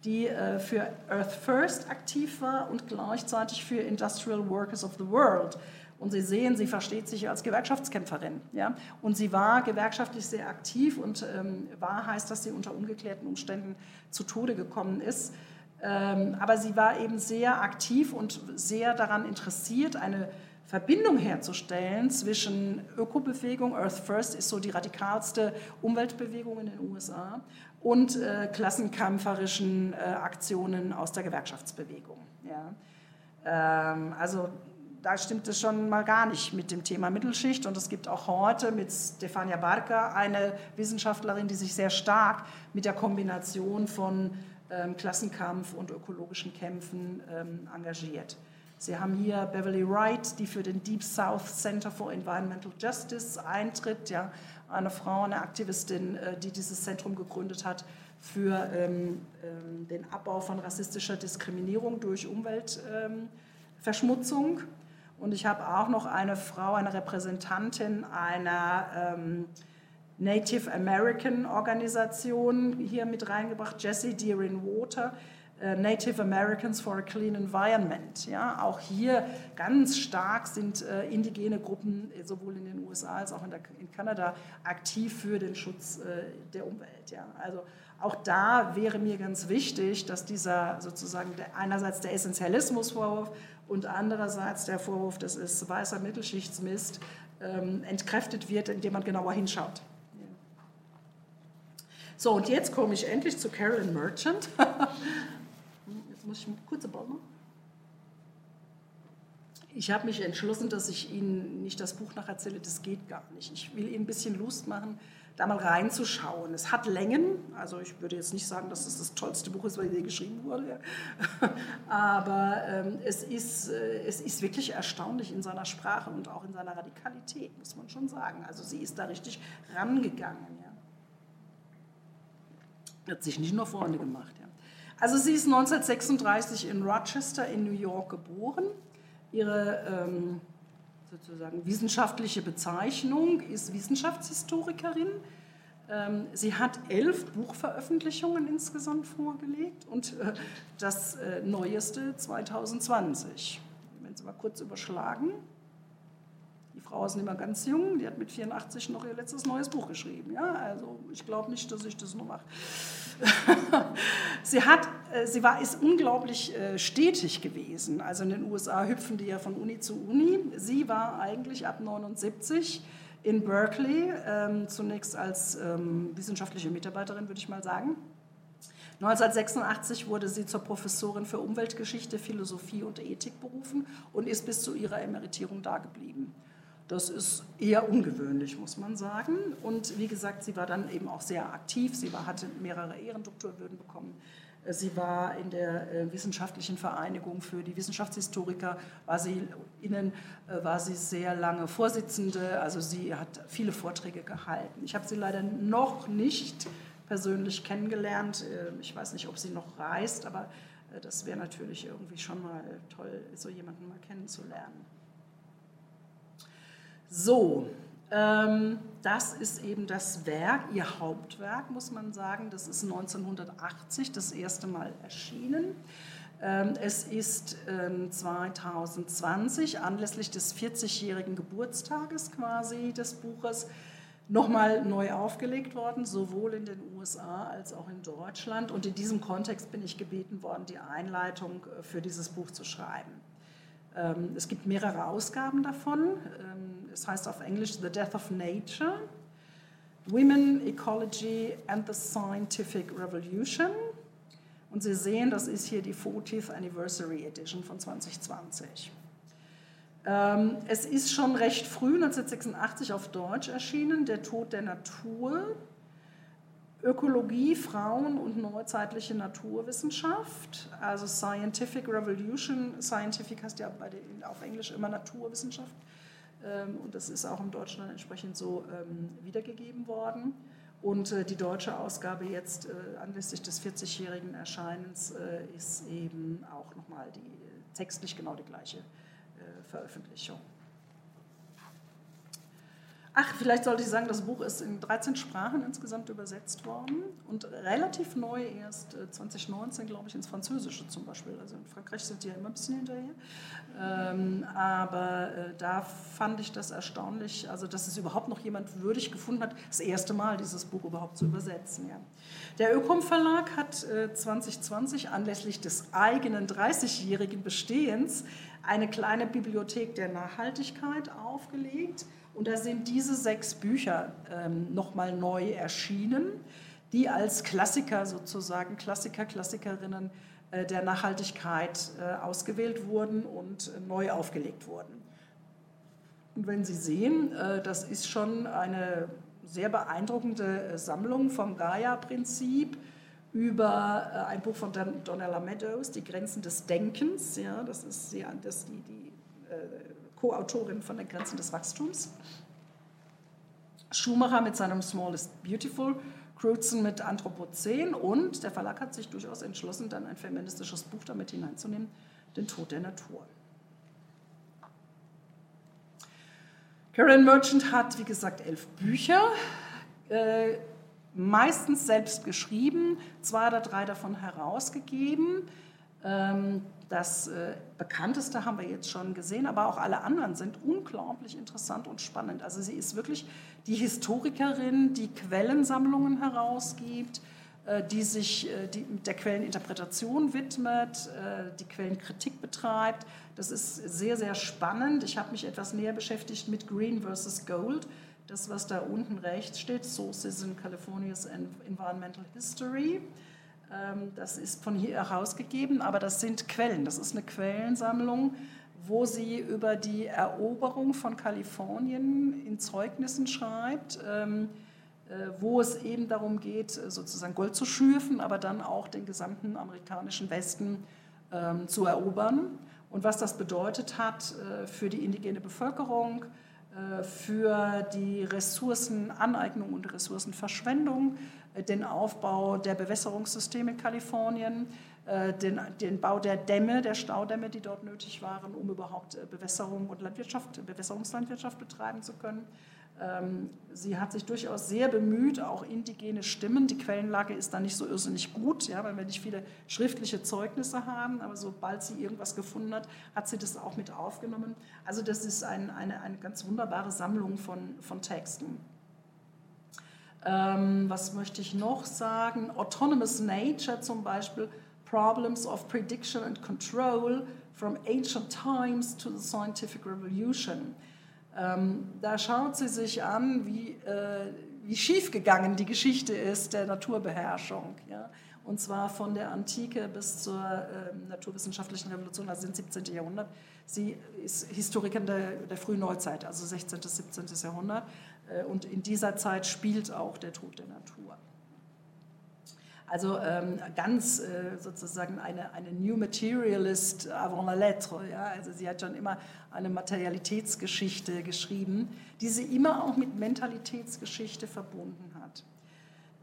B: die äh, für Earth First aktiv war und gleichzeitig für Industrial Workers of the World. Und Sie sehen, sie versteht sich als Gewerkschaftskämpferin. Ja? Und sie war gewerkschaftlich sehr aktiv und ähm, wahr heißt, dass sie unter ungeklärten Umständen zu Tode gekommen ist. Ähm, aber sie war eben sehr aktiv und sehr daran interessiert, eine Verbindung herzustellen zwischen Ökobewegung, Earth First ist so die radikalste Umweltbewegung in den USA, und äh, klassenkämpferischen äh, Aktionen aus der Gewerkschaftsbewegung. Ja. Ähm, also da stimmt es schon mal gar nicht mit dem Thema Mittelschicht. Und es gibt auch heute mit Stefania Barca eine Wissenschaftlerin, die sich sehr stark mit der Kombination von ähm, Klassenkampf und ökologischen Kämpfen ähm, engagiert. Sie haben hier Beverly Wright, die für den Deep South Center for Environmental Justice eintritt, ja, eine Frau, eine Aktivistin, äh, die dieses Zentrum gegründet hat für ähm, ähm, den Abbau von rassistischer Diskriminierung durch Umweltverschmutzung. Und ich habe auch noch eine Frau, eine Repräsentantin einer ähm, Native American Organisation hier mit reingebracht, Jessie Deerin Water, äh, Native Americans for a Clean Environment. Ja, auch hier ganz stark sind äh, indigene Gruppen sowohl in den USA als auch in, der, in Kanada aktiv für den Schutz äh, der Umwelt. Ja. Also auch da wäre mir ganz wichtig, dass dieser sozusagen der, einerseits der Essentialismusvorwurf und andererseits der Vorwurf, das ist weißer Mittelschichtsmist, ähm, entkräftet wird, indem man genauer hinschaut. So, und jetzt komme ich endlich zu Carolyn Merchant. Jetzt muss ich eine kurze Pause machen. Ich habe mich entschlossen, dass ich Ihnen nicht das Buch nacherzähle, das geht gar nicht. Ich will Ihnen ein bisschen Lust machen, da mal reinzuschauen. Es hat Längen, also ich würde jetzt nicht sagen, dass es das tollste Buch ist, was je geschrieben wurde, aber ähm, es, ist, äh, es ist wirklich erstaunlich in seiner Sprache und auch in seiner Radikalität, muss man schon sagen. Also sie ist da richtig rangegangen. Ja. Hat sich nicht nur Freunde gemacht. Ja. Also sie ist 1936 in Rochester in New York geboren Ihre ähm, sozusagen wissenschaftliche Bezeichnung ist Wissenschaftshistorikerin. Ähm, sie hat elf Buchveröffentlichungen insgesamt vorgelegt und äh, das äh, neueste 2020. Wenn Sie mal kurz überschlagen. Die Frau ist nicht mehr ganz jung, die hat mit 84 noch ihr letztes neues Buch geschrieben. Ja, also ich glaube nicht, dass ich das noch mache. sie, hat, äh, sie war, ist unglaublich stetig gewesen. Also in den USA hüpfen die ja von Uni zu Uni. Sie war eigentlich ab 79 in Berkeley, ähm, zunächst als ähm, wissenschaftliche Mitarbeiterin, würde ich mal sagen. 1986 wurde sie zur Professorin für Umweltgeschichte, Philosophie und Ethik berufen und ist bis zu ihrer Emeritierung dageblieben. Das ist eher ungewöhnlich, muss man sagen. Und wie gesagt, sie war dann eben auch sehr aktiv. Sie war, hatte mehrere Ehrendoktorwürden bekommen. Sie war in der äh, wissenschaftlichen Vereinigung für die Wissenschaftshistoriker, war sie innen, äh, war sie sehr lange Vorsitzende, also sie hat viele Vorträge gehalten. Ich habe sie leider noch nicht persönlich kennengelernt. Äh, ich weiß nicht, ob sie noch reist, aber das wäre natürlich irgendwie schon mal toll, so jemanden mal kennenzulernen. So, ähm, das ist eben das Werk, ihr Hauptwerk, muss man sagen. Das ist 1980 das erste Mal erschienen. Ähm, es ist 2020 ähm, anlässlich des 40-jährigen Geburtstages quasi des Buches nochmal neu aufgelegt worden, sowohl in den USA als auch in Deutschland. Und in diesem Kontext bin ich gebeten worden, die Einleitung äh, für dieses Buch zu schreiben. Es gibt mehrere Ausgaben davon es heißt auf Englisch The Death of Nature, Women, Ecology and the Scientific Revolution. Und Sie sehen, das ist hier die 40th Anniversary Edition von 2020. Ähm, es ist schon recht früh, 1986, auf Deutsch erschienen, Der Tod der Natur, Ökologie, Frauen und neuzeitliche Naturwissenschaft, also Scientific Revolution. Scientific heißt ja den, auf Englisch immer Naturwissenschaft. Ähm, und das ist auch im Deutschen dann entsprechend so ähm, wiedergegeben worden. Und äh, die deutsche Ausgabe jetzt äh, anlässlich des 40-jährigen Erscheinens äh, ist eben auch nochmal die textlich genau die gleiche Veröffentlichung. Ach, vielleicht sollte ich sagen, das Buch ist in 13 Sprachen insgesamt übersetzt worden und relativ neu erst 2019, glaube ich, ins Französische zum Beispiel. Also in Frankreich sind die ja immer ein bisschen hinterher. Ähm, aber äh, da fand ich das erstaunlich, also dass es überhaupt noch jemand würdig gefunden hat, das erste Mal dieses Buch überhaupt zu übersetzen. Der Ökom Verlag hat äh, 2020 anlässlich des eigenen 30-jährigen Bestehens eine kleine Bibliothek der Nachhaltigkeit aufgelegt und da sind diese sechs Bücher ähm, nochmal neu erschienen, die als Klassiker sozusagen, Klassiker, Klassikerinnen äh, der Nachhaltigkeit äh, ausgewählt wurden und äh, neu aufgelegt wurden. Und wenn Sie sehen, äh, das ist schon eine sehr beeindruckende äh, Sammlung vom Gaia-Prinzip über äh, ein Buch von Donella Meadows, Die Grenzen des Denkens. Ja, das ist sie, das die, die Co-Autorin von den Grenzen des Wachstums. Schumacher mit seinem Small is Beautiful, Crutzen mit Anthropozän und der Verlag hat sich durchaus entschlossen, dann ein feministisches Buch damit hineinzunehmen, Den Tod der Natur. Karen Merchant hat, wie gesagt, elf Bücher, äh, meistens selbst geschrieben, zwei oder drei davon herausgegeben. Ähm, das äh, bekannteste haben wir jetzt schon gesehen, aber auch alle anderen sind unglaublich interessant und spannend. Also sie ist wirklich die Historikerin, die Quellensammlungen herausgibt, äh, die sich äh, der Quelleninterpretation widmet, die Quellenkritik betreibt. Das ist sehr, sehr spannend. Ich habe mich etwas näher beschäftigt mit Green versus Gold. Das, was da unten rechts steht, Sources in California's Environmental History. Ähm, das ist von hier herausgegeben, aber das sind Quellen. Das ist eine Quellensammlung, wo sie über die Eroberung von Kalifornien in Zeugnissen schreibt, ähm, äh, wo es eben darum geht, sozusagen Gold zu schürfen, aber dann auch den gesamten amerikanischen Westen ähm, zu erobern. Und was das bedeutet hat äh, für die indigene Bevölkerung, für die Ressourcenaneignung und Ressourcenverschwendung, äh, den Aufbau der Bewässerungssysteme in Kalifornien, äh, den, den, Bau der Dämme, der Staudämme, die dort nötig waren, um überhaupt Bewässerung und Landwirtschaft, Bewässerungslandwirtschaft betreiben zu können. Ähm, sie hat sich durchaus sehr bemüht, auch indigene Stimmen. Die Quellenlage ist da nicht so irrsinnig gut, ja, weil wir nicht viele schriftliche Zeugnisse haben. Aber sobald sie irgendwas gefunden hat, hat sie das auch mit aufgenommen. Also das ist ein, eine, eine ganz wunderbare Sammlung von, von Texten. Ähm, was möchte ich noch sagen? Autonomous Nature zum Beispiel, Problems of Prediction and Control from Ancient Times to the Scientific Revolution. Ähm, da schaut sie sich an, wie, äh, wie schiefgegangen die Geschichte ist der Naturbeherrschung. Ja? Und zwar von der Antike bis zur äh, naturwissenschaftlichen Revolution, also im 17. Jahrhundert. Sie ist Historikerin der, der frühen Neuzeit, also 16. bis 17. Jahrhundert. Äh, und in dieser Zeit spielt auch der Tod der Natur. Also ähm, ganz äh, sozusagen eine, eine New Materialist avant la lettre. Ja? Also sie hat schon immer eine Materialitätsgeschichte geschrieben, die sie immer auch mit Mentalitätsgeschichte verbunden hat.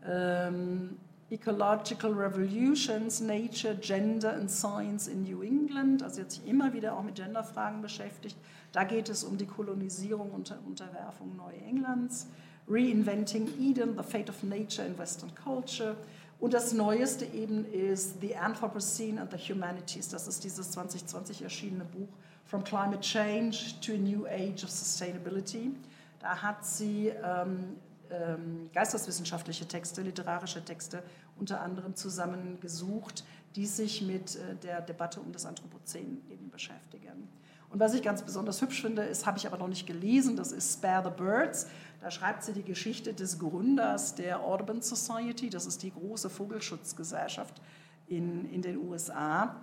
B: Ähm, Ecological Revolutions, Nature, Gender and Science in New England. Also sie hat sich immer wieder auch mit Genderfragen beschäftigt. Da geht es um die Kolonisierung und Unterwerfung Neuenglands. Reinventing Eden, The Fate of Nature in Western Culture. Und das Neueste eben ist The Anthropocene and the Humanities. Das ist dieses 2020 erschienene Buch From Climate Change to a New Age of Sustainability. Da hat sie ähm, ähm, geisteswissenschaftliche Texte, literarische Texte unter anderem zusammengesucht, die sich mit äh, der Debatte um das Anthropozän eben beschäftigen. Und was ich ganz besonders hübsch finde, ist, habe ich aber noch nicht gelesen, das ist Spare the Birds. Da schreibt sie die Geschichte des Gründers der Audubon Society, das ist die große Vogelschutzgesellschaft in, in den USA.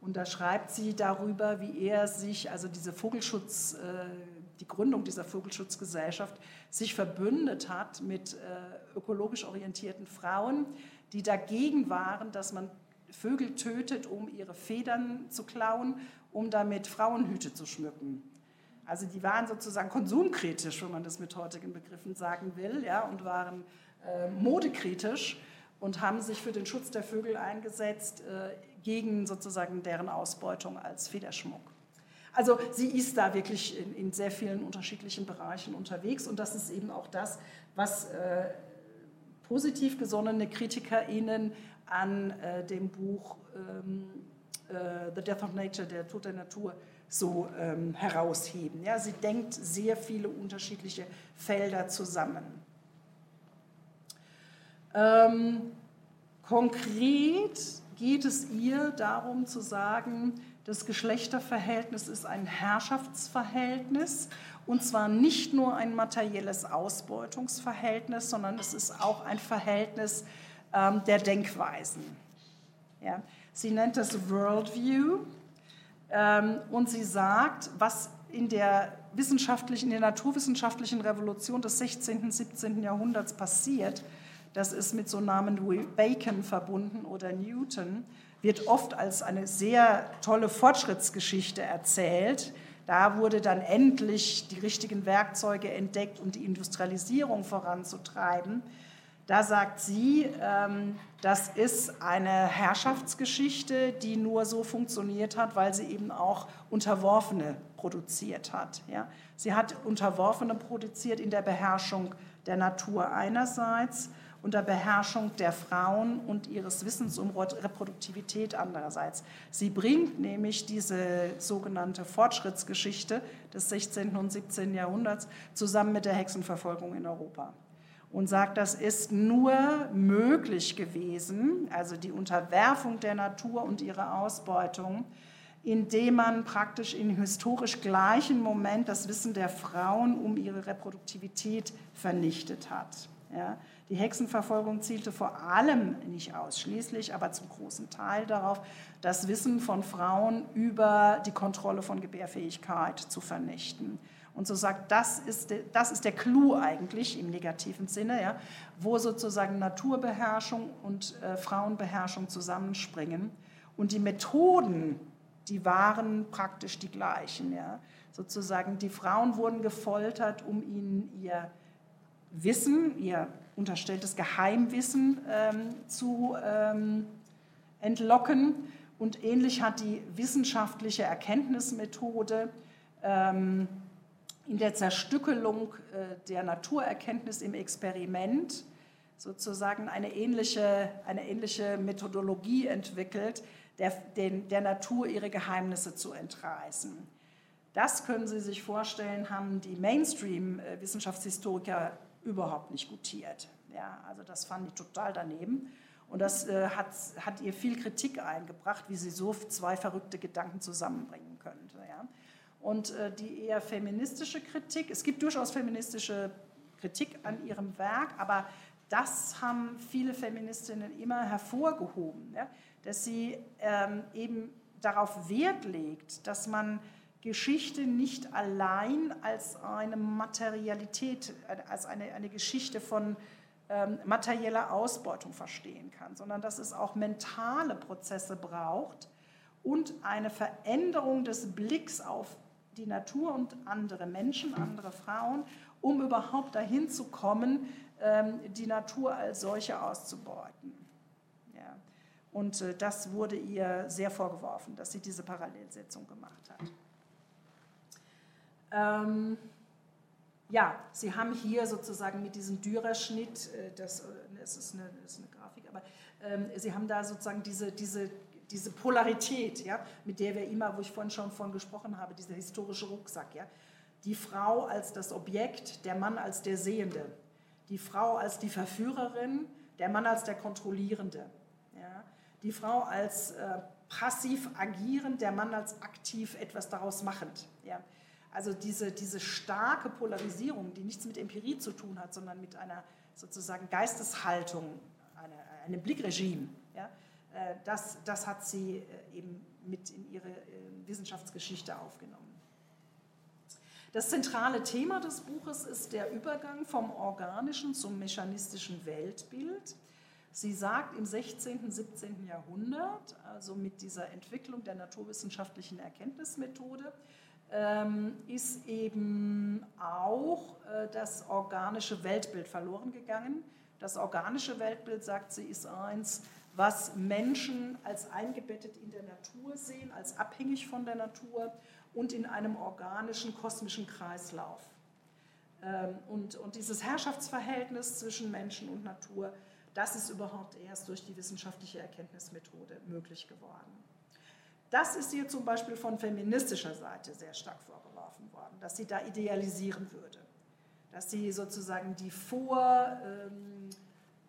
B: Und da schreibt sie darüber, wie er sich, also diese Vogelschutz, äh, die Gründung dieser Vogelschutzgesellschaft, sich verbündet hat mit äh, ökologisch orientierten Frauen, die dagegen waren, dass man Vögel tötet, um ihre Federn zu klauen, um damit Frauenhüte zu schmücken. Also die waren sozusagen konsumkritisch, wenn man das mit heutigen Begriffen sagen will, ja, und waren äh, modekritisch und haben sich für den Schutz der Vögel eingesetzt äh, gegen sozusagen deren Ausbeutung als Federschmuck. Also sie ist da wirklich in, in, sehr vielen unterschiedlichen Bereichen unterwegs und das ist eben auch das, was äh, positiv gesonnene KritikerInnen an äh, dem Buch ähm, äh, The Death of Nature, der Tod der Natur, so ähm, herausheben. Ja, sie denkt sehr viele unterschiedliche Felder zusammen. Ähm, konkret geht es ihr darum zu sagen, das Geschlechterverhältnis ist ein Herrschaftsverhältnis und zwar nicht nur ein materielles Ausbeutungsverhältnis, sondern es ist auch ein Verhältnis ähm, der Denkweisen. Ja. Sie nennt das Worldview und sie sagt, was in der wissenschaftlichen, in der naturwissenschaftlichen Revolution des 16., 17. Jahrhunderts passiert, das ist mit so Namen wie Bacon verbunden oder Newton, wird oft als eine sehr tolle Fortschrittsgeschichte erzählt. Da wurde dann endlich die richtigen Werkzeuge entdeckt, um die Industrialisierung voranzutreiben. Da sagt sie, ähm, das ist eine Herrschaftsgeschichte, die nur so funktioniert hat, weil sie eben auch Unterworfene produziert hat. Sie hat Unterworfene produziert in der Beherrschung der Natur einerseits, unter Beherrschung der Frauen und ihres Wissens um Reproduktivität andererseits. Sie bringt nämlich diese sogenannte Fortschrittsgeschichte des 16. und 17. Jahrhunderts zusammen mit der Hexenverfolgung in Europa und sagt, das ist nur möglich gewesen, also die Unterwerfung der Natur und ihre Ausbeutung, indem man praktisch in historisch gleichen Moment das Wissen der Frauen um ihre Reproduktivität vernichtet hat. Ja. Die Hexenverfolgung zielte vor allem, nicht ausschließlich, aber zum großen Teil darauf, das Wissen von Frauen über die Kontrolle von Gebärfähigkeit zu vernichten und so sagt, das ist, das ist der Clou eigentlich im negativen Sinne, ja, wo sozusagen Naturbeherrschung und äh, Frauenbeherrschung zusammenspringen. Und die Methoden, die waren praktisch die gleichen. Ja. sozusagen die Frauen wurden gefoltert, um ihnen ihr Wissen, ihr unterstelltes Geheimwissen ähm, zu ähm, entlocken. Und ähnlich hat die wissenschaftliche Erkenntnismethode ähm, in der Zerstückelung äh, der Naturerkenntnis im Experiment sozusagen eine ähnliche, eine ähnliche Methodologie entwickelt, der, den, der Natur ihre Geheimnisse zu entreißen. Das können Sie sich vorstellen, haben die Mainstream-Wissenschaftshistoriker überhaupt nicht gutiert. Ja, also das fand ich total daneben. Und das äh, hat, hat ihr viel Kritik eingebracht, wie sie so zwei verrückte Gedanken zusammenbringen könnte. Ja. Und äh, die eher feministische Kritik, es gibt durchaus feministische Kritik an ihrem Werk, aber das haben viele Feministinnen immer hervorgehoben, ja, dass sie ähm, eben darauf Wert legt, dass man Geschichte nicht allein als eine Materialität, als eine, eine Geschichte von ähm, materieller Ausbeutung verstehen kann, sondern dass es auch mentale Prozesse braucht und eine Veränderung des Blicks auf die Natur und andere Menschen, andere Frauen, um überhaupt dahin zu kommen, ähm, die Natur als solche auszubeuten. Ja. Und äh, das wurde ihr sehr vorgeworfen, dass sie diese Parallelsetzung gemacht hat. Ähm, ja, Sie haben hier sozusagen mit diesem Dürerschnitt, äh, das, äh, das, ist, eine, das ist eine Grafik, aber ähm, Sie haben da sozusagen diese, diese, diese Polarität, ja, mit der wir immer, wo ich vorhin schon von gesprochen habe, dieser historische Rucksack. Ja, die Frau als das Objekt, der Mann als der Sehende, die Frau als die Verführerin, der Mann als der Kontrollierende, ja, die Frau als äh, passiv agierend, der Mann als aktiv etwas daraus machend. Ja. Also diese, diese starke Polarisierung, die nichts mit Empirie zu tun hat, sondern mit einer sozusagen Geisteshaltung, eine, einem Blickregime, ja, das, das hat sie äh, eben mit in ihre äh, Wissenschaftsgeschichte aufgenommen. Das zentrale Thema des Buches ist der Übergang vom organischen zum mechanistischen Weltbild. Sie sagt, im 16. und 17. Jahrhundert, also mit dieser Entwicklung der naturwissenschaftlichen Erkenntnismethode, ähm, ist eben auch äh, das organische Weltbild verloren gegangen. Das organische Weltbild, sagt sie, ist eins, was Menschen als eingebettet in der Natur sehen, als abhängig von der Natur und in einem organischen kosmischen Kreislauf. Ähm, und, und dieses Herrschaftsverhältnis zwischen Menschen und Natur, das ist überhaupt erst durch die wissenschaftliche Erkenntnismethode möglich geworden. Das ist ihr zum Beispiel von feministischer Seite sehr stark vorgeworfen worden, dass sie da idealisieren würde, dass sie sozusagen die, vor, ähm, äh,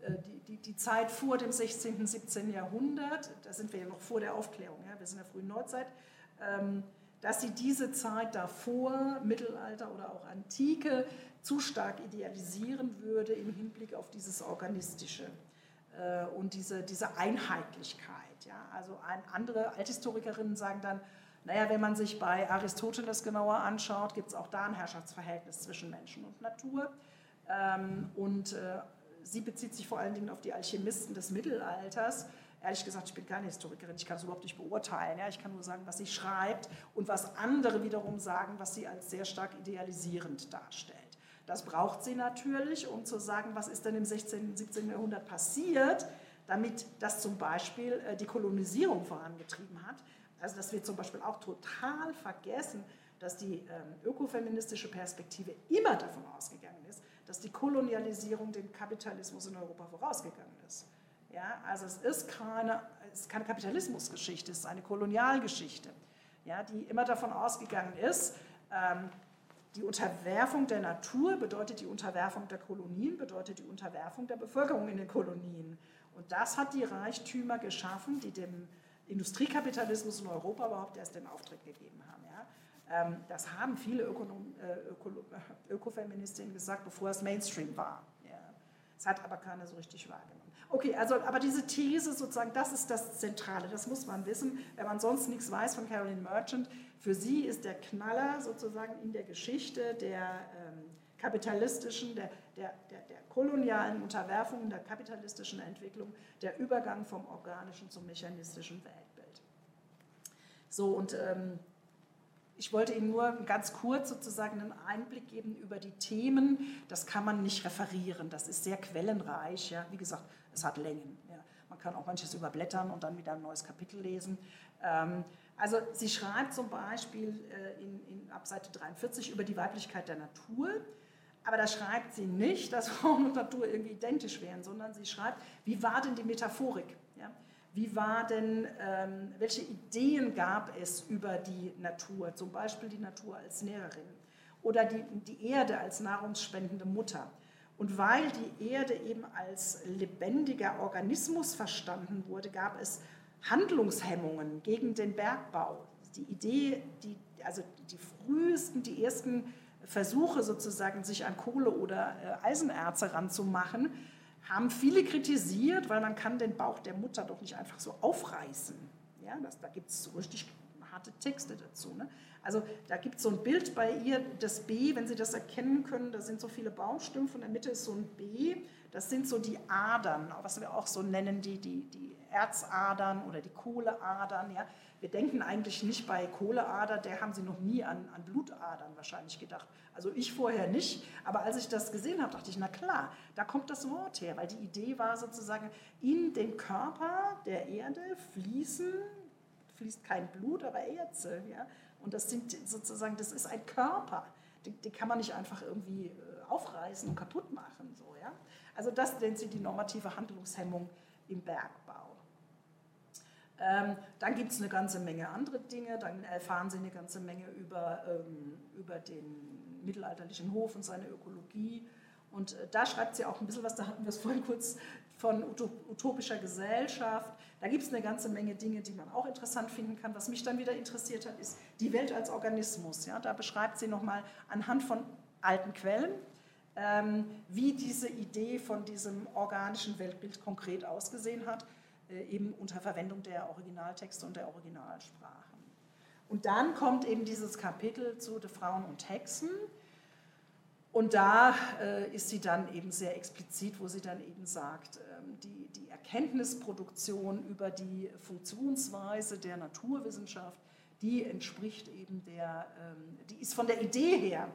B: die, die, die, Zeit vor dem 16., und 17. Jahrhundert, da sind wir ja noch vor der Aufklärung, ja, wir sind in der frühen Neuzeit, ähm, dass sie diese Zeit davor, Mittelalter oder auch Antike, zu stark idealisieren würde im Hinblick auf dieses Organistische äh, und diese, diese Einheitlichkeit. Ja? Also ein, andere Althistorikerinnen sagen dann, naja, wenn man sich bei Aristoteles genauer anschaut, gibt es auch da ein Herrschaftsverhältnis zwischen Menschen und Natur. Ähm, und äh, sie bezieht sich vor allen Dingen auf die Alchemisten des Mittelalters. Ehrlich gesagt, ich bin keine Historikerin, ich kann es überhaupt nicht beurteilen. Ja? Ich kann nur sagen, was sie schreibt und was andere wiederum sagen, was sie als sehr stark idealisierend darstellt. Das braucht sie natürlich, um zu sagen, was ist denn im 16. und 17. Jahrhundert passiert, damit das zum Beispiel äh, die Kolonisierung vorangetrieben hat. Also dass wir zum Beispiel auch total vergessen, dass die ähm, ökofeministische Perspektive immer davon ausgegangen ist, dass die Kolonialisierung dem Kapitalismus in Europa vorausgegangen ist. Ja, also es ist keine, es ist keine Kapitalismusgeschichte, es ist eine Kolonialgeschichte, ja, die immer davon ausgegangen ist, ähm, die Unterwerfung der Natur bedeutet die Unterwerfung der Kolonien, bedeutet die Unterwerfung der Bevölkerung in den Kolonien. Und das hat die Reichtümer geschaffen, die dem Industriekapitalismus in Europa überhaupt erst den Auftritt gegeben haben. Ähm, das haben viele Ökonom, äh, äh, Ökofeministinnen gesagt, bevor es Mainstream war. Das hat aber keiner so richtig wahrgenommen. Okay, also, aber diese These sozusagen, das ist das Zentrale, das muss man wissen, wenn man sonst nichts weiß von Carolyn Merchant. Für sie ist der Knaller sozusagen in der Geschichte der ähm, kapitalistischen, der, der, der, der kolonialen Unterwerfung, der kapitalistischen Entwicklung, der Übergang vom organischen zum mechanistischen Weltbild. So, und ähm, Ich wollte Ihnen nur ganz kurz sozusagen einen Einblick geben über die Themen. Das kann man nicht referieren, das ist sehr quellenreich. Ja. Wie gesagt, es hat Längen. Ja. Man kann auch manches überblättern und dann wieder ein neues Kapitel lesen. Ähm, also sie schreibt zum Beispiel äh, in, in, ab Seite 43 über die Weiblichkeit der Natur. Aber da schreibt sie nicht, dass Frauen und Natur irgendwie identisch wären, sondern sie schreibt, wie war denn die Metaphorik? Ja? Wie war denn, ähm, welche Ideen gab es über die Natur? Zum Beispiel die Natur als Näherin oder die, die Erde als nahrungsspendende Mutter. Und weil die Erde eben als lebendiger Organismus verstanden wurde, gab es Handlungshemmungen gegen den Bergbau. Die Idee, die, also die frühesten, die ersten Versuche sozusagen, sich an Kohle oder äh, Eisenerze ranzumachen, haben viele kritisiert, weil man kann den Bauch der Mutter doch nicht einfach so aufreißen. Ja, das, da gibt es so richtig harte Texte dazu. Ne? Also da gibt es so ein Bild bei ihr, das B, wenn Sie das erkennen können, da sind so viele Baumstümpfe, in der Mitte ist so ein B, das sind so die Adern, was wir auch so nennen, die, die, die Erzadern oder die Kohleadern. Ja. Wir denken eigentlich nicht bei Kohleader, der haben Sie noch nie an, an Blutadern wahrscheinlich gedacht. Also ich vorher nicht, aber als ich das gesehen habe, dachte ich, na klar, da kommt das Wort her, weil die Idee war sozusagen, in den Körper der Erde fließen, fließt kein Blut, aber Erze. Ja? Und das sind sozusagen, das ist ein Körper, den, kann man nicht einfach irgendwie äh, aufreißen und kaputt machen. So, ja? Also das nennt sie die normative Handlungshemmung im Bergbau. Ähm, dann gibt es eine ganze Menge andere Dinge, dann erfahren Sie eine ganze Menge über, ähm, über den mittelalterlichen Hof und seine Ökologie. Und äh, da schreibt sie auch ein bisschen was, da hatten wir es vorhin kurz von utopischer Gesellschaft. Da gibt es eine ganze Menge Dinge, die man auch interessant finden kann. Was mich dann wieder interessiert hat, ist die Welt als Organismus. Ja, da beschreibt sie nochmal anhand von alten Quellen, ähm, wie diese Idee von diesem organischen Weltbild konkret ausgesehen hat. Äh, eben unter Verwendung der Originaltexte und der Originalsprachen. Und dann kommt eben dieses Kapitel zu den Frauen und Hexen. Und da äh, ist sie dann eben sehr explizit, wo sie dann eben sagt, ähm, die, die Erkenntnisproduktion über die Funktionsweise der Naturwissenschaft, die entspricht eben der, ähm, die ist von der Idee her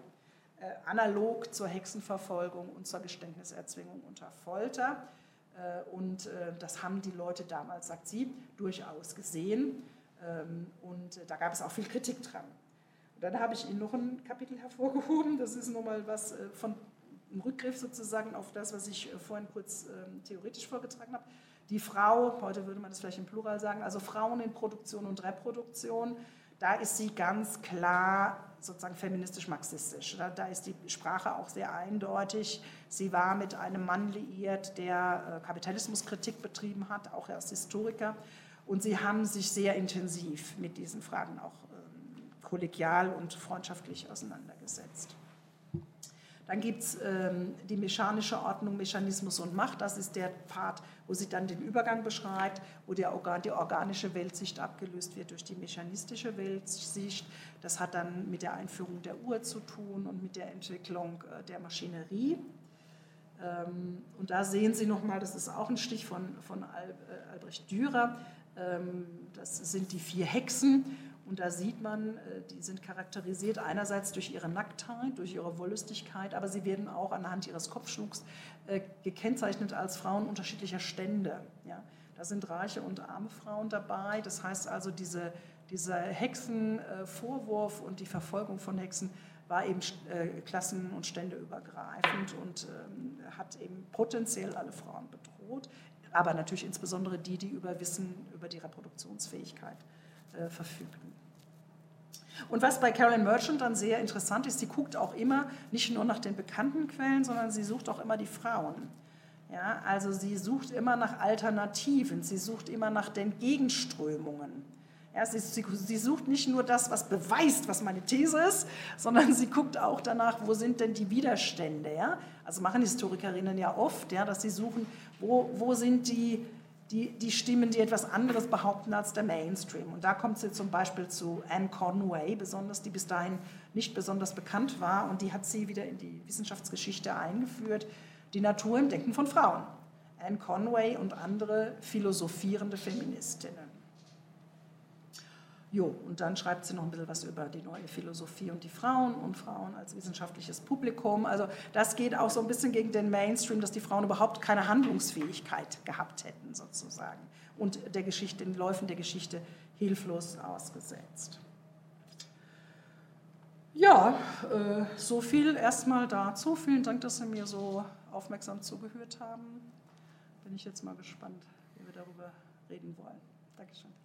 B: äh, analog zur Hexenverfolgung und zur Geständniserzwingung unter Folter. Äh, und äh, das haben die Leute damals, sagt sie, durchaus gesehen. Ähm, und äh, da gab es auch viel Kritik dran. Und dann habe ich Ihnen noch ein Kapitel hervorgehoben. Das ist nochmal was von einem Rückgriff sozusagen auf das, was ich vorhin kurz ähm, theoretisch vorgetragen habe. Die Frau, heute würde man das vielleicht im Plural sagen, also Frauen in Produktion und Reproduktion, da ist sie ganz klar sozusagen feministisch-marxistisch. Da, da, ist die Sprache auch sehr eindeutig. Sie war mit einem Mann liiert, der äh, Kapitalismuskritik betrieben hat, auch als Historiker. Und sie haben sich sehr intensiv mit diesen Fragen auch ähm, kollegial und freundschaftlich auseinandergesetzt. Dann gibt es ähm, die mechanische Ordnung, Mechanismus und Macht. Das ist der Part, wo sie dann den Übergang beschreibt, wo der Organ, die organische Weltsicht abgelöst wird durch die mechanistische Weltsicht. Das hat dann mit der Einführung der Uhr zu tun und mit der Entwicklung äh, der Maschinerie. Ähm, und da sehen Sie nochmal, das ist auch ein Stich von, von äh, Albrecht Dürer, ähm, das sind die vier Hexen. Und da sieht man, äh, die sind charakterisiert einerseits durch ihre Nacktheit, durch ihre Wollüstigkeit, aber sie werden auch anhand ihres Kopfschmucks äh, gekennzeichnet als Frauen unterschiedlicher Stände. Ja, da sind reiche und arme Frauen dabei. Das heißt also, diese, dieser Hexenvorwurf und die Verfolgung von Hexen war eben äh, klassen- und ständeübergreifend und ähm, hat eben potenziell alle Frauen bedroht, aber natürlich insbesondere die, die über Wissen über die Reproduktionsfähigkeit verfügten. Und was bei Carolyn Merchant dann sehr interessant ist, sie guckt auch immer nicht nur nach den bekannten Quellen, sondern sie sucht auch immer die Frauen. Ja, also sie sucht immer nach Alternativen, sie sucht immer nach den Gegenströmungen. Ja, sie, sie, sie, sucht nicht nur das, was beweist, was meine These ist, sondern sie guckt auch danach, wo sind denn die Widerstände. Ja? Also machen Historikerinnen ja oft, ja, dass sie suchen, wo, wo sind die, die, die Stimmen, die etwas anderes behaupten als der Mainstream. Und da kommt sie zum Beispiel zu Anne Conway, besonders, die bis dahin nicht besonders bekannt war. Und die hat sie wieder in die Wissenschaftsgeschichte eingeführt. Die Natur im Denken von Frauen. Anne Conway und andere philosophierende Feministinnen. Jo, und dann schreibt sie noch ein bisschen was über die neue Philosophie und die Frauen und Frauen als wissenschaftliches Publikum. Also das geht auch so ein bisschen gegen den Mainstream, dass die Frauen überhaupt keine Handlungsfähigkeit gehabt hätten sozusagen und der Geschichte, den Läufen der Geschichte hilflos ausgesetzt. Ja, äh, so viel erstmal dazu. Vielen Dank, dass Sie mir so aufmerksam zugehört haben. Bin ich jetzt mal gespannt, wie wir darüber reden wollen. Dankeschön.